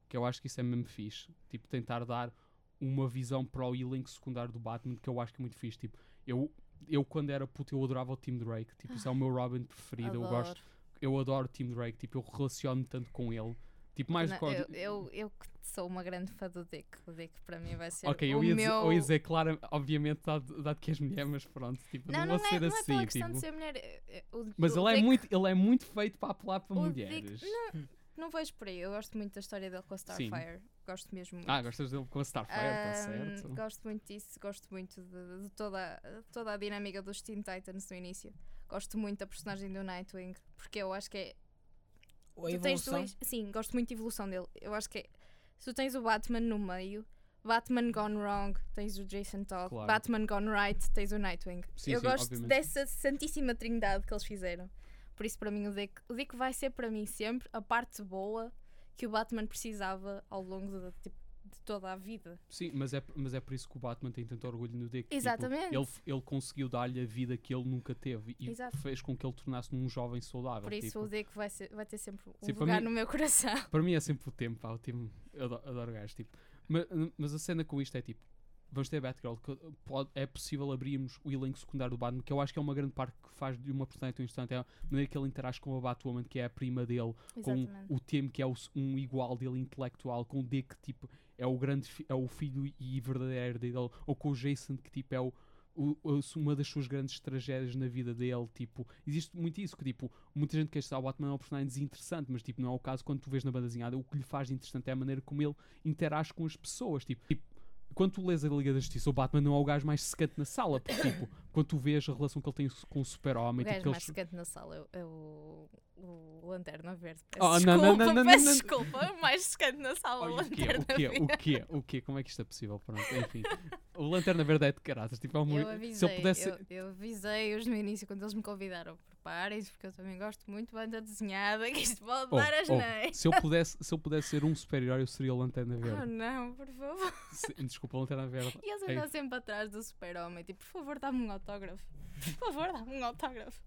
Que eu acho que isso é mesmo fixe. Tipo, tentar dar uma visão para o elenco secundário do Batman que eu acho que é muito fixe. Tipo, eu, eu quando era puto, eu adorava o Tim Drake. Tipo, isso é o meu Robin preferido. Eu gosto, Adoro. eu adoro o Tim Drake. Tipo, eu relaciono-me tanto com ele. Tipo, mais Não, eu, eu, eu que sou uma grande fã do Dick. O Dick para mim vai ser Ok, o meu... dizer, eu ia dizer, claro, obviamente, dado, dado que és mulher, mas pronto, tipo, não, Não, vou não, é, ser não é assim. pela questão tipo. de ser mulher. é- é- o- Mas o ele é, Dick- muito, ele é muito feito para apelar para o mulheres. Dick, não, não vejo por aí. Eu gosto muito da história dele com a Starfire. Gosto mesmo muito. Ah, gostas dele com a Starfire, está certo. Gosto muito disso, gosto muito de, de toda, toda a dinâmica dos Teen Titans no início. Gosto muito da personagem do Nightwing, porque eu acho que é. A tu tens evolução. dois. Sim, gosto muito da evolução dele. Eu acho que é. Se tu tens o Batman no meio, Batman Gone Wrong, tens o Jason Todd, Claro. Batman Gone Right, tens o Nightwing. Sim, eu sim, gosto obviamente. dessa santíssima trindade que eles fizeram. Por isso, para mim, o Dick, o Dick vai ser para mim sempre a parte boa que o Batman precisava ao longo de, tipo, de toda a vida. Sim, mas é, mas é por isso que o Batman tem tanto orgulho no Dick. tipo, Exatamente. ele, ele conseguiu dar-lhe a vida que ele nunca teve e Exato. fez com que ele tornasse um jovem saudável. Por isso tipo. o Dick vai, ser, vai ter sempre um Sim, lugar mim- no meu coração. Para mim é sempre o tempo, pá, o tempo, eu adoro, adoro gajos, tipo. Mas, mas a cena com isto é tipo, vamos ter a Batgirl, que pode, é possível abrirmos o elenco secundário do Batman, que eu acho que é uma grande parte que faz de uma personagem tão instante, é a maneira que ele interage com a Batwoman, que é a prima dele, com Exatamente. o Tim, que é o um igual dele intelectual, com o Dick, que tipo, é o grande é o filho e verdadeiro dele, ou com o Jason, que tipo, é o, uma das suas grandes tragédias na vida dele, tipo, existe muito isso, que tipo, muita gente quer achar o Batman é um personagem desinteressante, mas tipo, não é o caso quando tu vês na banda desenhada, o que lhe faz de interessante é a maneira como ele interage com as pessoas, tipo, tipo, quando tu lês a Liga da Justiça, o Batman não é o gajo mais secante na sala, porque tipo, quando tu vês a relação que ele tem com o O super-homem, tipo, gajo mais eles- secante na sala é, o- é o, Lanterna Verde. Peço Oh, desculpa, não, não, não, peço não, desculpa. O mais secante na sala, o Olha? Lanterna O quê? Verde. O quê? O quê? Como é que isto é possível? Pronto, enfim. O Lanterna Verde é de caraças. Tipo, é um Eu se avisei, ele pudesse. eu, eu avisei-os no início quando eles me convidaram. Preparem-se, porque eu também gosto muito de banda desenhada, que isto pode Oh, dar as oh, se, eu pudesse, se eu pudesse ser um super-herói, eu seria o Lanterna Oh Verde. não, por favor. Se- desculpa, Lanterna Verde. E eles Ei. andam sempre atrás do super-homem. Tipo, por favor, dá-me um autógrafo. Por favor, dá-me um autógrafo.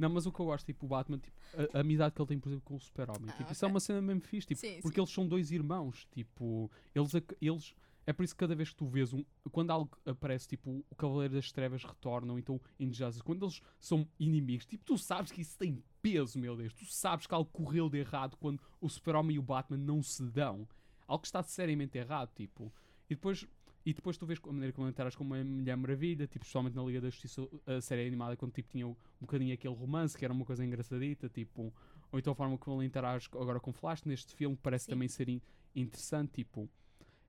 Não, mas o que eu gosto, tipo, o Batman, tipo, a, a amizade que ele tem, por exemplo, com o super-homem. Ah, tipo, Isso é uma cena mesmo fixe, tipo, Sim, porque sim. eles são dois irmãos. Tipo, eles, eles. É por isso que cada vez que tu vês um. Quando algo aparece, tipo, o Cavaleiro das Trevas retorna, ou então Injustice, quando eles são inimigos, tipo, tu sabes que isso tem peso, meu Deus. Tu sabes que algo correu de errado quando o Super-Homem e o Batman não se dão. Algo está seriamente errado, tipo. E depois. E depois tu vês a maneira como ele interage com uma Mulher Maravilha, tipo, especialmente na Liga da Justiça, a série animada, quando tipo, tinha um bocadinho aquele romance, que era uma coisa engraçadita, tipo, ou então a forma como ele interage agora com Flash, neste filme, parece Sim. também ser in- interessante, tipo,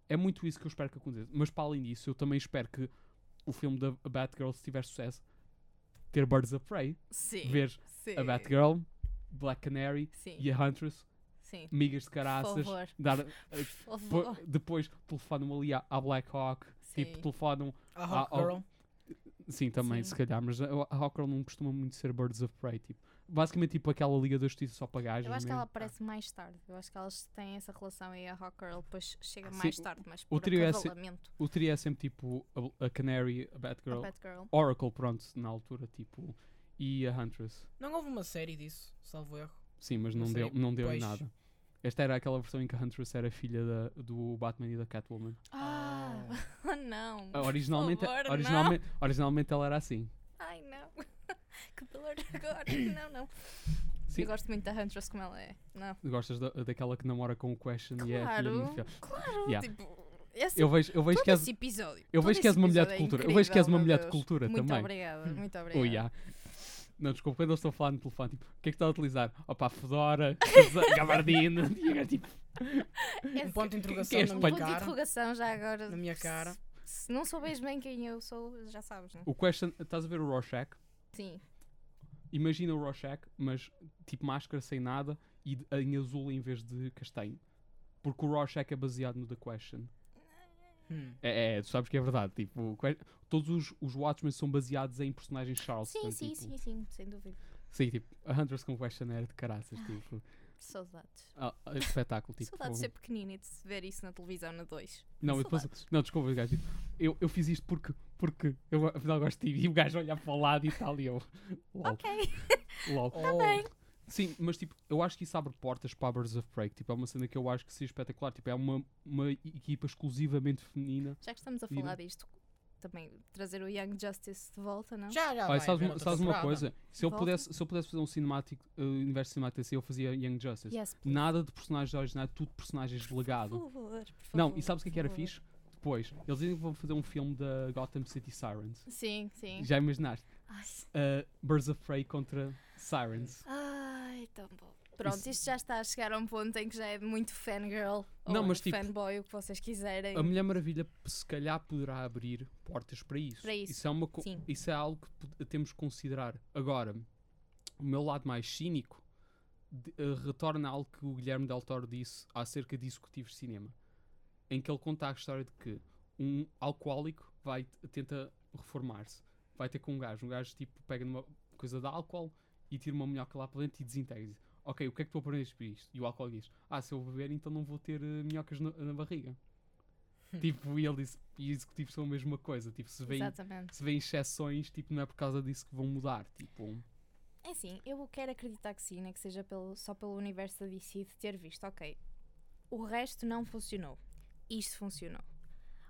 é muito isso que eu espero que aconteça. Mas para além disso, eu também espero que o filme da Batgirl, se tiver sucesso, ter Birds of Prey, Sim. ver sim. a Batgirl, Black Canary Sim. e a Huntress, Sim. migas de caraças, favor. dar, eh, Por favor. depois telefonam ali à, à Black Hawk, tipo, Sim. telefonam A Hawk oh, Girl. Sim, também, Sim. se calhar, mas a, a Hawkgirl não costuma muito ser Birds of Prey, tipo. Basicamente, tipo aquela Liga da Justiça só para gajos Eu acho que ela mesmo. aparece mais tarde. Eu acho que elas têm essa relação e a Hawkgirl depois chega Sim, mais tarde, mas o por trio é se-. O trio é sempre tipo a, a Canary, a A Batgirl, Batgirl. Oracle, pronto, na altura, tipo, e a Huntress. Não houve uma série disso, salvo erro. Sim, mas não deu, não deu nada. Esta era aquela versão em que a Huntress era filha da, do Batman e da Catwoman. Ah, não. Ah, Originalmente, favor, não. originalmente, originalmente ela era assim. Ai, não. que dor agora. Não, não. Sim. Eu gosto muito da Huntress como ela é. Não. Gostas da, daquela que namora com o Question e é a filha do Claro. infiel. Claro. Yeah. Tipo, esse, Eu vejo, eu vejo que és, episódio. eu todo vejo que és uma mulher de episódio é cultura. Eu vejo que és uma incrível, mulher meu de Deus. cultura muito também. Obrigada, muito Oh, obrigada. yeah. Não, desculpa, quando eu estou a falar no telefone, tipo, o que é que está a utilizar? Opa, Fedora, gabardina, e tipo, Esse- Um ponto de que interrogação é na um minha ponto de cara. interrogação já agora. Na minha cara. Se, se não souberes bem quem eu sou, já sabes, não? o question, estás a ver o Rorschach? Sim. Imagina o Rorschach, mas tipo máscara sem nada e em azul em vez de castanho. Porque o Rorschach é baseado no The Question. Hum. É, é, tu sabes que é verdade. Tipo, que- todos os, os Watchmen são baseados em personagens Charleston. Sim, sim, tipo, sim, sim, sem dúvida. Sim, tipo, a Hunters com Question era de caraças. Tipo, Saudades. ah, ah, espetáculo. Tipo, Saudades de ser pequenina e de ver isso na televisão na 2. Não, depois, não, desculpa, gajo. tipo, eu, eu fiz isto porque, porque eu afinal gosto de ti. E o gajo olhar para o lado e tal, e eu. Lol, Ok, lol. Oh, bem. Sim, mas tipo, eu acho que isso abre portas para a Birds of Prey. Tipo, é uma cena que eu acho que seria espetacular. Tipo, é uma, uma equipa exclusivamente feminina. Já que estamos a falar disto, também trazer o Young Justice de volta, não? Já, já. Olha, vai sabes, uma, sabes uma coisa? Se eu, pudesse, se eu pudesse fazer um cinemático, uh, universo cinemático assim, eu fazia Young Justice. Yes. Nada de personagens originais, tudo personagens de legado. Por favor, por Não, favor, e sabes o que é que era favor. fixe? Depois, eles dizem que vão fazer um filme da Gotham City Sirens. Sim, sim. Já imaginaste? Uh, Birds of Prey contra Sirens. Ai, tão bom. Pronto, Isso- isto já está a chegar a um ponto em que já é muito fangirl. Não, ou mas tipo, fanboy, o que vocês quiserem. A Mulher Maravilha se calhar poderá abrir portas para isso. Para isso, é, uma sim. isso é algo que temos que considerar. Agora, o meu lado mais cínico de- eh, retorna algo que o Guilherme Del Toro disse acerca de executivos de cinema, em que ele conta a história de que um alcoólico vai tenta reformar-se, vai ter com um gajo, um gajo tipo pega numa coisa de álcool e tira uma minhoca lá para dentro e desintegra. e diz, Ok, o que é que tu aprendeste por isto? E o alcoólico diz: Ah, se eu beber, então não vou ter eh, minhocas na, na barriga. tipo, e ele disse: E executivos são a mesma coisa. Tipo, se vêm Exatamente. se vêem exceções, tipo, não é por causa disso que vão mudar. Tipo, É assim, eu quero acreditar que sim, né? que seja pelo, só pelo universo da DC de ter visto, ok, o resto não funcionou. Isto funcionou.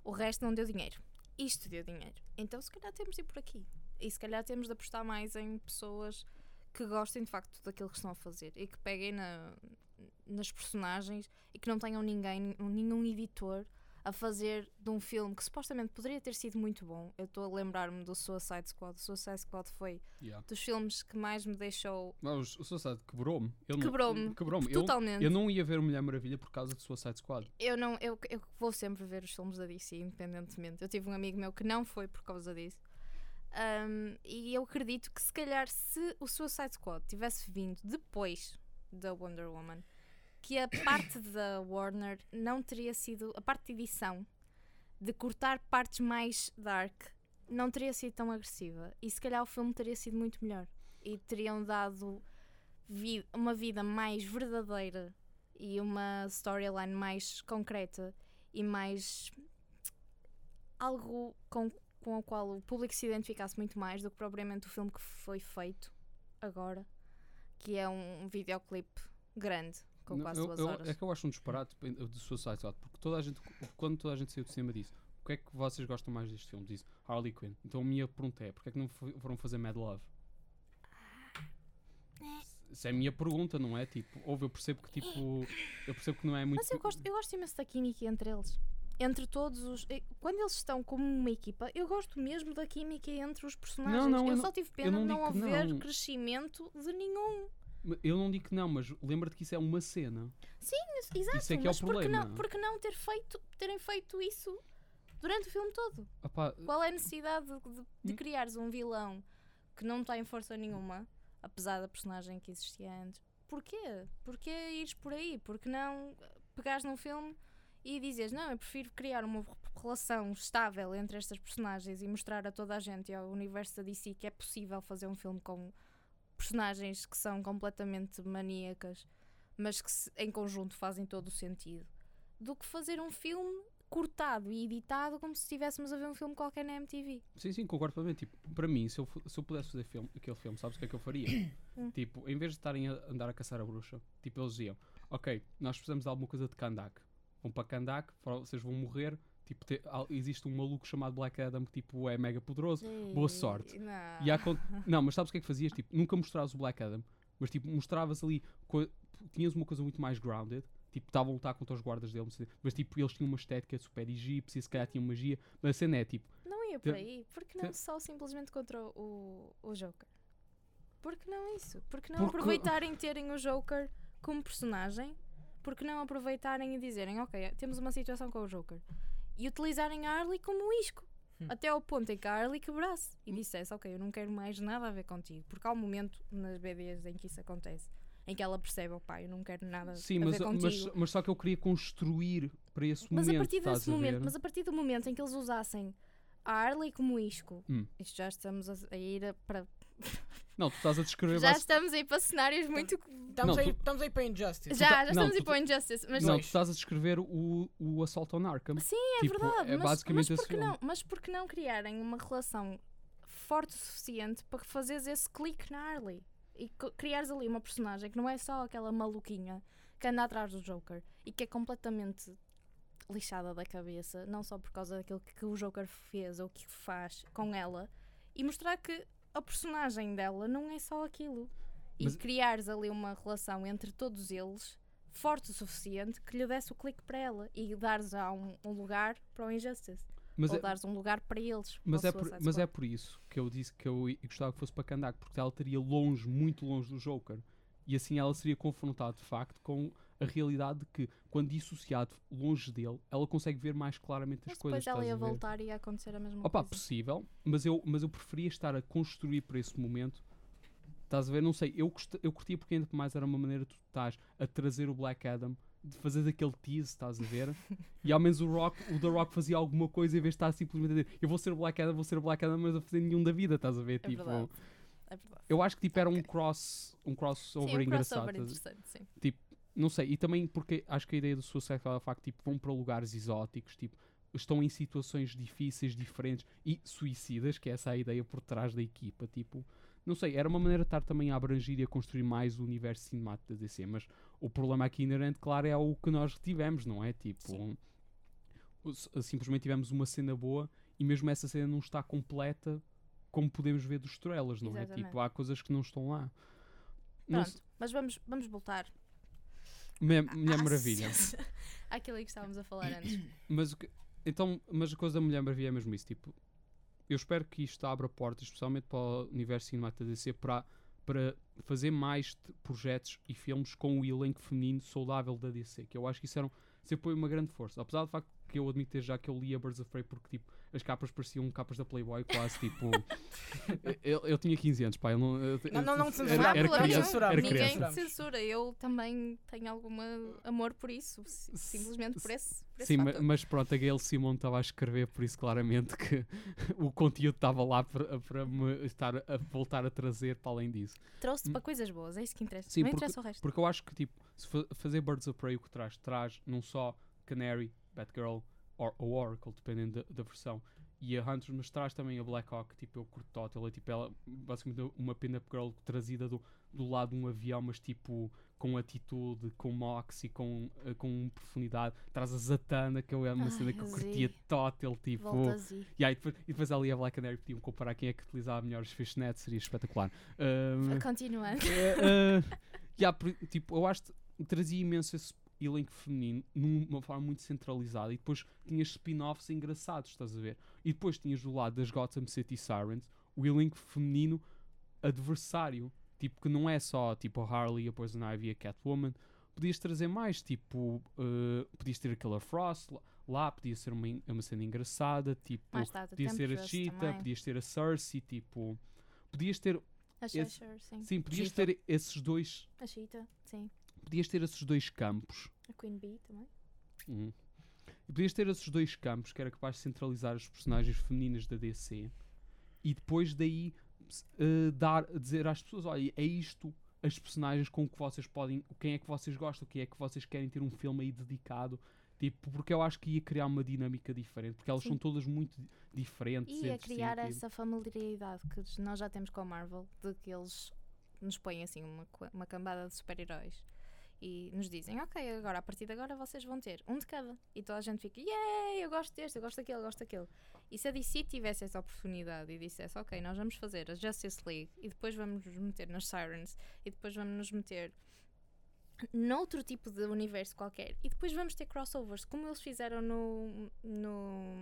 O resto não deu dinheiro. Isto deu dinheiro. Então se calhar temos de ir por aqui. E se calhar temos de apostar mais em pessoas que gostem de facto daquilo que estão a fazer e que peguem na- nas personagens e que não tenham ninguém, nenhum editor a fazer de um filme que supostamente poderia ter sido muito bom. Eu estou a lembrar-me do Suicide Squad. O Suicide Squad foi yeah. dos filmes que mais me deixou Mas o Suicide quebrou-me. Eu não- Quebrou-me. Quebrou-me. Eu, totalmente. eu não ia ver o Mulher Maravilha por causa de Suicide Squad. Eu não, eu, eu vou sempre ver os filmes da DC, independentemente. Eu tive um amigo meu que não foi por causa disso. Um, e eu acredito que se calhar se o Suicide Squad tivesse vindo depois da Wonder Woman, que a parte da Warner não teria sido, a parte de edição, de cortar partes mais dark, não teria sido tão agressiva. E se calhar o filme teria sido muito melhor. E teriam dado vi- uma vida mais verdadeira e uma storyline mais concreta e mais algo com, com o qual o público se identificasse muito mais do que propriamente o filme que foi feito agora, que é um videoclipe grande, com Não, quase eu- duas eu- horas. É que eu acho um disparate de Suicide Squad, porque toda a gente, quando toda a gente saiu do cinema disse o que é que vocês gostam mais deste filme? Diz Harley Quinn. Então a minha pergunta é, porque é que não fo- foram fazer Mad Love? Essa é a minha pergunta, não é? Tipo, ouve, eu percebo que tipo, eu percebo que não é muito... Mas eu gosto, eu gosto imenso da química entre eles. Entre todos os. Quando eles estão como uma equipa, eu gosto mesmo da química entre os personagens. não, eu eu só não- tive pena não de não haver não. crescimento de nenhum. Eu não digo que não, mas lembra-te que isso é uma cena. Exato, Isso é que é o mas por que problema. não, por que não ter feito, terem feito isso durante o filme todo? Opá, Qual é a necessidade de, de, de Hum. criares um vilão que não tem força nenhuma, apesar da personagem que existia antes? Porquê? Porquê ires por aí? Porque não pegares num filme e dizes, não, eu prefiro criar uma relação estável entre estas personagens e mostrar a toda a gente e ao universo da DC que é possível fazer um filme com personagens que são completamente maníacas, mas que se- em conjunto fazem todo o sentido, do que fazer um filme cortado e editado como se estivéssemos a ver um filme qualquer na MTV. Sim, sim, concordo plenamente. Tipo, para mim, se eu, se eu pudesse fazer filme, aquele filme, sabes o que é que eu faria? Hum. tipo, em vez de estarem a andar a caçar a bruxa, tipo, eles diziam: Ok, nós precisamos de alguma coisa de Kandak. Vão para Kandak, vocês vão morrer. Tipo, te- existe um maluco chamado Black Adam que tipo, é mega poderoso. Boa sorte. Não. E há Não, mas sabes o que é que fazias? Tipo, nunca mostravas o Black Adam, mas tipo, mostravas ali. Tinhas uma coisa muito mais grounded. Tipo, estavam a lutar contra os guardas dele, mas tipo, eles tinham uma estética super egípcia, e se calhar tinham magia. Mas a cena é tipo. Não ia por aí. Porque não só simplesmente contra o, o Joker? Porque não isso? Porque não Porque- aproveitarem terem o Joker como personagem? Porque não aproveitarem e dizerem, ok, temos uma situação com o Joker. E utilizarem a Harley como um isco. Hum. Até ao ponto em que a Harley quebrasse e dissesse, ok, eu não quero mais nada a ver contigo. Porque há um momento nas BDs em que isso acontece. Em que ela percebe, opá, eu não quero nada Sim, a mas, ver contigo. mas, mas só que eu queria construir para esse Mas momento. a partir desse momento, ver? mas a partir do momento em que eles usassem a Harley como isco, Hum. isto já estamos a, ir a- para Não, tu estás a descrever. já base- estamos a ir para cenários muito Estamos, Não, aí, tu- estamos aí para Injustice. já, já não, estamos a ir tu para Injustice, mas Não, tu estás a descrever o, o assalto ao Arkham. sim, é tipo, verdade, é mas, basicamente mas esse porque filme. não, mas porque não criarem uma relação forte o suficiente para fazeres esse clique na Harley? E criares ali uma personagem que não é só aquela maluquinha que anda atrás do Joker e que é completamente lixada da cabeça, não só por causa daquilo que o Joker fez ou que faz com ela, e mostrar que a personagem dela não é só aquilo. E Mas- criares ali uma relação entre todos eles forte o suficiente que lhe desse o clique para ela e dares a um, um lugar para o Injustice. Mas ou é, dares um lugar para eles. mas, é por, mas é por isso que eu disse que eu gostava que fosse para Kandak, porque ela estaria longe, muito longe do Joker. E assim ela seria confrontada de facto com a realidade de que, quando dissociado longe dele, ela consegue ver mais claramente as Mas coisas. depois ela ia voltar e ia acontecer a mesma Opa, coisa. possível, mas eu, mas eu preferia estar a construir para esse momento. Estás a ver? Não sei, eu, eu curtia porque ainda mais era uma maneira de tu estás a trazer o Black Adam, de fazer daquele tease, estás a ver? e ao menos o Rock, o The Rock fazia alguma coisa em vez de estar simplesmente a dizer eu vou ser o Black Adam, vou ser o Black Adam, mas a fazer nenhum da vida, estás a ver? É tipo, verdade. É verdade. eu acho que tipo era um Ok. cross, um crossover Sim, um engraçado. crossover interessante, sim. Não sei, e também porque acho que a ideia do Suicide Squad é o facto tipo, vão para lugares exóticos, tipo, estão em situações difíceis, diferentes e suicidas, que é essa a ideia por trás da equipa, tipo, não sei, era uma maneira de estar também a abranger e a construir mais o universo cinemático da DC, mas o problema aqui inerente, claro, é o que nós tivemos, não é? Tipo, simplesmente tivemos uma cena boa e mesmo essa cena não está completa como podemos ver dos trailers, não é? Exatamente. Tipo, há coisas que não estão lá. Não Pronto, mas vamos, vamos voltar. Mulher, Mulher à- Maravilha. Àquilo que estávamos a falar antes. Mas, que- então, mas a coisa da Mulher Maravilha é mesmo isso. Tipo, eu espero que isto abra portas, especialmente para o universo cinemático da DC, para, para fazer mais projetos e filmes com o elenco feminino saudável da DC. Que eu acho que isso era um, sempre foi uma grande força. Apesar do facto que eu admito já que eu li a Birds of Prey porque tipo, as capas pareciam capas da Playboy, quase tipo. eu, eu tinha 15 anos, pá. Eu não, eu- Não, não, não era, era, criança, era Ninguém censura. Eu também tenho algum amor por isso. si- Simplesmente por esse, por esse Sim, fator. mas pronto, a Gail Simon estava a escrever, por isso claramente que o conteúdo estava lá para, para me estar a voltar a trazer para além disso. Trouxe para coisas boas, é isso que interessa. Sim, não porque- interessa o resto. Porque eu acho que tipo, fazer Birds of Prey o que traz, traz não só Canary, Batgirl or, ou Oracle, dependendo da, da versão, e a Hunter, mas traz também a Black Hawk, tipo, eu curto total, é tipo ela, basicamente uma pin-up girl trazida do, do lado de um avião, mas tipo com atitude, com moxie, com, eh, com profundidade, traz a Zatanna, que eu é uma Ai, cena que eu curtia total, tipo, Voltas e. e, depois, e depois ali a Black Canary podiam comparar quem é que utilizava melhor os fishnets, seria espetacular. Ahm, Continuando. eh, eh, yeah, tipo, eu acho que trazia imenso esse elenco feminino numa forma muito centralizada e depois tinhas spin-offs engraçados, estás a ver? E depois tinhas do lado das Gotham City Sirens o elenco feminino adversário, tipo, que não é só tipo a Harley, a Poison Ivy e a Catwoman. Podias trazer mais, tipo, eh, podias ter a Killer Frost lá, lá, podia ser uma, en- uma cena engraçada, tipo, podia ser a Cheetah, também. podias ter a Cersei, tipo, podias ter, A esse- Cheshire, sim. sim, podias Cheetah. ter esses dois A Cheetah, sim. Podias ter esses dois campos. A Queen Bee também. Uhum. E podias ter esses dois campos que era capaz de centralizar as personagens femininas da DC e depois daí eh, dar, dizer às pessoas: olha, é isto as personagens com que vocês podem, quem é que vocês gostam, quem é que vocês querem ter um filme aí dedicado. Tipo, porque eu acho que ia criar uma dinâmica diferente, porque elas Sim. são todas muito di- diferentes. E a entre si, criar tipo. essa familiaridade que nós já temos com a Marvel, de que eles nos põem assim uma, uma cambada de super-heróis e nos dizem, ok, agora a partir de agora vocês vão ter um de cada. E toda a gente fica, yay, eu gosto deste, eu gosto daquele, eu gosto daquele. E se a DC tivesse essa oportunidade e dissesse, ok, nós vamos fazer a Justice League e depois vamos nos meter nas Sirens e depois vamos nos meter noutro tipo de universo qualquer e depois vamos ter crossovers, como eles fizeram no. no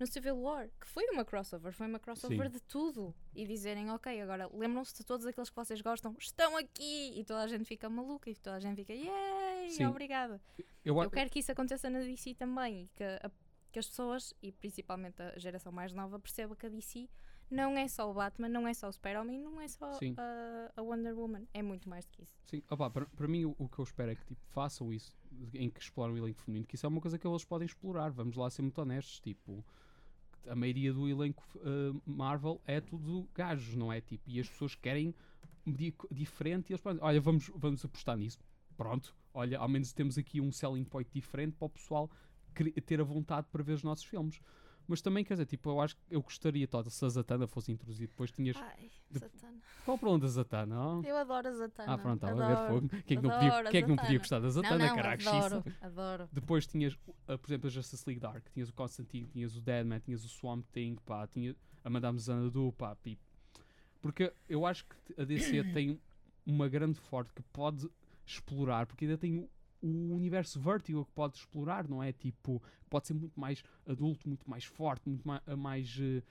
no Civil War, que foi uma crossover, foi uma crossover Sim. de tudo. E dizerem, ok, agora lembram-se de todos aqueles que vocês gostam, estão aqui! E toda a gente fica maluca e toda a gente fica, yay, Sim. obrigada. Eu, Eu quero que isso aconteça na DC também que, a- que as pessoas, e principalmente a geração mais nova, perceba que a DC não é só o Batman, não é só o Super-Homem, não é só a, a Wonder Woman, é muito mais do que isso. Sim, opá, para, para mim o, o que eu espero é que tipo, façam isso, em que exploram o elenco feminino, que isso é uma coisa que eles podem explorar, vamos lá ser muito honestos, tipo, a maioria do elenco eh, Marvel é tudo gajos, não é? Tipo, e as pessoas querem di- diferente e eles podem, olha, vamos, vamos apostar nisso, pronto, olha, ao menos temos aqui um selling point diferente para o pessoal ter a vontade para ver os nossos filmes. Mas também, quer dizer, tipo, eu acho que eu gostaria toda se a Zatanna fosse introduzida. Depois tinhas. Ai, de- Zatanna. Qual o problema da Zatanna? ó? Eu adoro a Zatanna. Ah, pronto, estava a ver fogo. Quem é que não podia, quem é que não podia gostar da Não, Zatanna, não, caraca? adoro, xiça. adoro. Depois tinhas, uh, por exemplo, a Justice League Dark, tinhas o Constantine, tinhas o Deadman, tinhas o Swamp Thing, pá, tinha a Madame Xanadu, pá, tipo. Porque eu acho que a DC tem uma grande forte que pode explorar, porque ainda tem o, universo Vertigo que pode explorar, não é? Tipo, pode ser muito mais adulto, muito mais forte, muito mais. mais eh,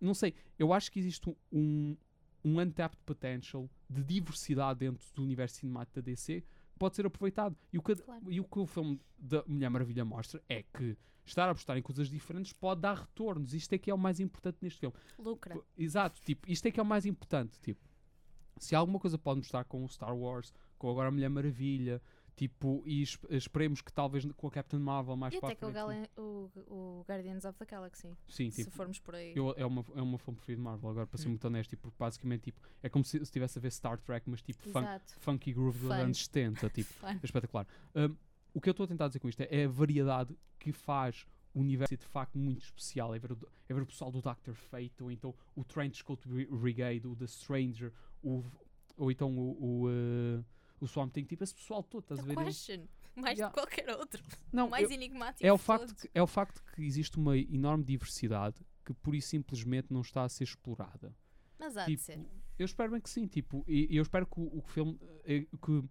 não sei, eu acho que existe um, um untapped potential de diversidade dentro do universo cinemático da DC que pode ser aproveitado. E o que, Claro. e o, que o filme da Mulher Maravilha mostra é que estar a apostar em coisas diferentes pode dar retornos. Isto é que é o mais importante neste filme. Lucra. Exato, tipo, isto é que é o mais importante. Tipo, se alguma coisa pode mostrar com o Star Wars, com agora a Mulher Maravilha, tipo, e es- esperemos que talvez com a Captain Marvel mais E para até a que o, o, Guardians of the Galaxy. Sim, se tipo, formos por aí. eu, é, uma, é uma filme preferido de Marvel, agora para ser Hum. muito honesto, tipo, porque basicamente tipo, é como se se estivesse a ver Star Trek, mas tipo fun- funky groove dos anos 70, tipo, é espetacular. Um, o que eu estou a tentar dizer com isto é, é a variedade que faz o universo de facto muito especial. É ver, o, é ver o pessoal do Dr. Fate, ou então o Trench Coat Brigade, o The Stranger, o, ou então o, o, uh, o Swamp Thing, tipo esse pessoal todo, estás a ver? question. Mais Yeah. de qualquer outro. Não, mais eu- enigmático é o, de facto que, é o facto que existe uma enorme diversidade que pura e simplesmente não está a ser explorada. Mas há de Tipo, ser. eu espero bem que sim, tipo, e, eu espero que o, o filme, eh, que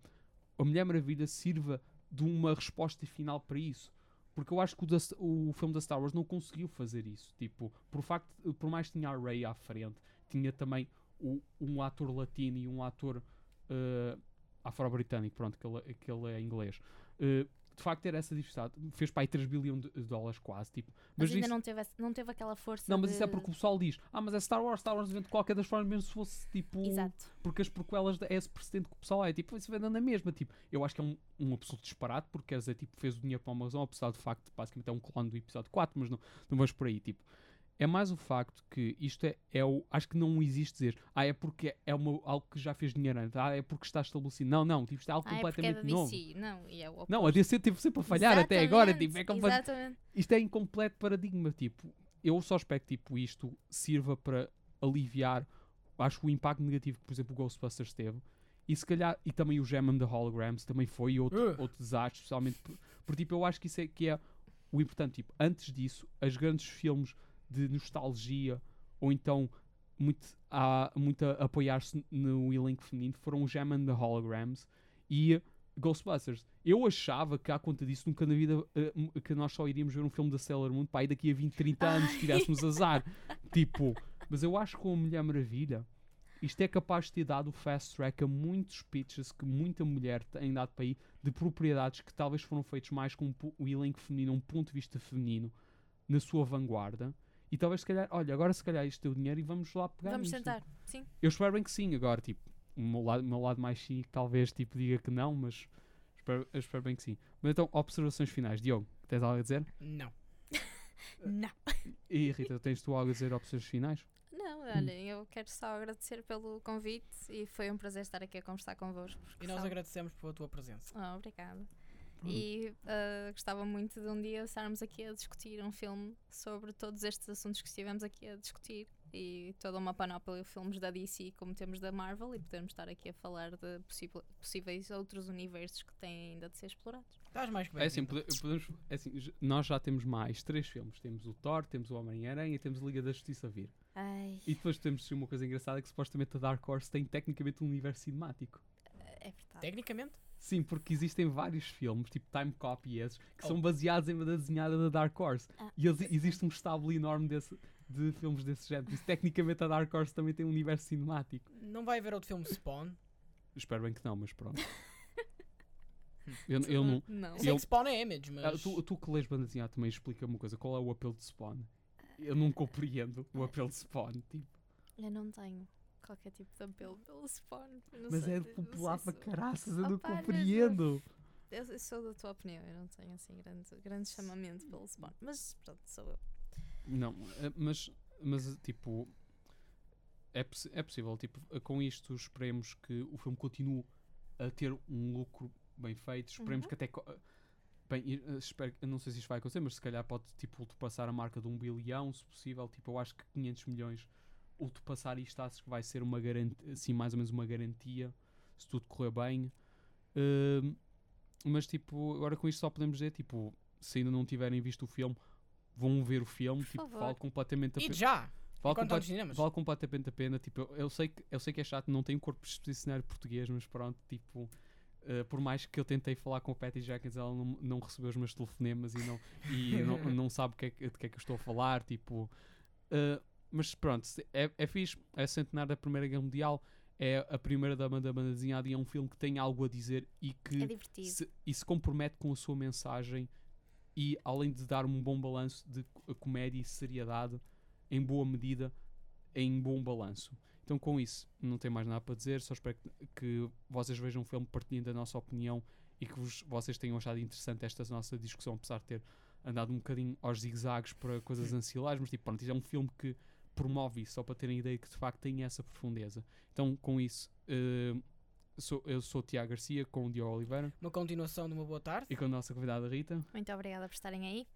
a Mulher Maravilha sirva de uma resposta final para isso. Porque eu acho que o, da- o filme da Star Wars não conseguiu fazer isso. Tipo, por facto, por mais que tinha a Rey à frente, tinha também o- um ator latino e um ator eh, afro-britânico, pronto, que ele, que ele é inglês. Eh, de facto, era essa diversidade. Fez para aí 3 bilhões de dólares quase, tipo. Mas, ainda isso- não teve, não teve aquela força. não, mas de... isso é porque o pessoal diz, ah, mas é Star Wars, Star Wars vende de qualquer das formas, mesmo se fosse tipo. Exato. Porque as prequelas é esse precedente que o pessoal é, tipo, isso vende na mesma. Tipo, eu acho que é um, um absoluto disparate, porque quer dizer, tipo, fez o dinheiro para uma razão, apesar do facto de basicamente é um clone do episódio 4, mas não, não vamos por aí. Tipo, é mais o facto que isto é, é o. Acho que não existe dizer, ah, é porque é uma, algo que já fez dinheiro antes, ah, é porque está estabelecido. Não, não, tipo, isto é algo Ah, é porque é completamente da novo. DC. Não, e é o Não, a DC teve sempre a falhar até agora, Exatamente, tipo, é completamente Exatamente. isto é incompleto paradigma. Tipo, eu só espero que tipo, isto sirva para aliviar, acho que o impacto negativo que, por exemplo, o Ghostbusters teve. E se calhar, e também o Gem and the Holograms também foi outro, Ugh. outro desastre, especialmente por, por, tipo, eu acho que isso é que é o importante. Tipo, antes disso, as grandes filmes de nostalgia ou então muito a, muito a apoiar-se no elenco feminino foram o Gem and the Holograms e Ghostbusters. Eu achava que, à conta disso, nunca na vida m- que nós só iríamos ver um filme da Sailor Moon para aí daqui a 20, 30 anos, se tivéssemos azar. tipo, mas eu acho que com a Mulher Maravilha, isto é capaz de ter dado o fast track a muitos pitches que muita mulher tem dado para aí de propriedades que talvez foram feitos mais com o elenco feminino, um ponto de vista feminino, na sua vanguarda. E talvez, se calhar, olha, agora se calhar isto é o dinheiro e vamos lá pegar Vamos nisto. tentar. Sim. Eu espero bem que sim, agora, tipo, o meu lado, o meu lado mais chique talvez tipo, diga que não, mas espero, eu espero bem que sim. Mas então, observações finais. Diogo, tens algo a dizer? Não. Não. E Rita, tens tu algo a dizer observações finais? Não, olhem, eu quero só agradecer pelo convite e foi um prazer estar aqui a conversar convosco. E nós sabe- agradecemos pela tua presença. Ah, obrigada. E ah, gostava muito de um dia estarmos aqui a discutir um filme sobre todos estes assuntos que estivemos aqui a discutir e toda uma panóplia de filmes da DC como temos da Marvel e podermos estar aqui a falar de possíveis outros universos que têm ainda de ser explorados. Estás mais que É bem. assim, pode- podemos, é assim, nós já temos mais três filmes. Temos o Thor, temos o Homem-Aranha e temos a Liga da Justiça a vir. Ai, E depois temos uma coisa engraçada que supostamente a Dark Horse tem tecnicamente um universo cinemático. é verdade. Tecnicamente, Sim, porque existem vários filmes, tipo Time Cop e esses, que Oh. são baseados em uma desenhada da Dark Horse. Ah, E eles- existe um estábulo enorme desse, de filmes desse género. Isso, tecnicamente, a Dark Horse também tem um universo cinemático. não vai haver outro filme Spawn. Espero bem que não, mas pronto. eu, eu não. Não. Sei Eu- que Spawn é Image, mas. Ah, tu, tu que lês banda desenhada também explica-me uma coisa: qual é o apelo de Spawn? Eu não compreendo o apelo de Spawn. Tipo, Eu não tenho qualquer tipo de apelo pelo Spawn. mas sei- é popular para caraças, eu não compreendo. Eu, eu sou da tua opinião, eu não tenho assim grande, grande chamamento pelo Spawn. Mas pronto, sou eu. Não, eh, mas, mas tipo, é, é possível, tipo, eh, com isto esperemos que o filme continue a ter um lucro bem feito, esperemos Uhum. que até eh, Bem, eh, espero, não sei se isto vai acontecer, mas se calhar pode tipo, ultrapassar a marca de um bilhão, se possível. Tipo, eu acho que 500 milhões, ultrapassar isto, acho que vai ser uma garantia, assim, mais ou menos uma garantia, se tudo correr bem. Ahm, mas, tipo, agora com isto só podemos dizer, tipo, se ainda não tiverem visto o filme, vão ver o filme, Por tipo, favor. vale completamente a E pena. já! Vale, cinemas. vale completamente a pena. Tipo, eu, eu sei que, eu sei que é chato, não tenho corpo exposicionário português, mas pronto, tipo, eh, por mais que eu tentei falar com a Patty Jenkins, ela não, não recebeu os meus telefonemas e não, e não, não sabe que é, que- de que é que eu estou a falar. Tipo, eh, mas pronto, é, é fixe, é centenário da Primeira Guerra Mundial, é a primeira da banda desenhada e é um filme que tem algo a dizer e que É se, e se compromete com a sua mensagem e além de dar um bom balanço de co- comédia e seriedade em boa medida em bom balanço. Então com isso não tenho mais nada para dizer. Só espero que, vocês vejam o filme partilhem da nossa opinião e que vos- vocês tenham achado interessante esta nossa discussão apesar de ter andado um bocadinho aos zigzags para coisas ancilares. Mas tipo pronto, é um filme que promove isso só para terem ideia que de facto tem essa profundeza então com isso eh, sou, eu sou o Tiago Garcia com o Diogo Oliveira Uma continuação de uma boa tarde. e com a nossa convidada Rita. Muito obrigada por estarem aí.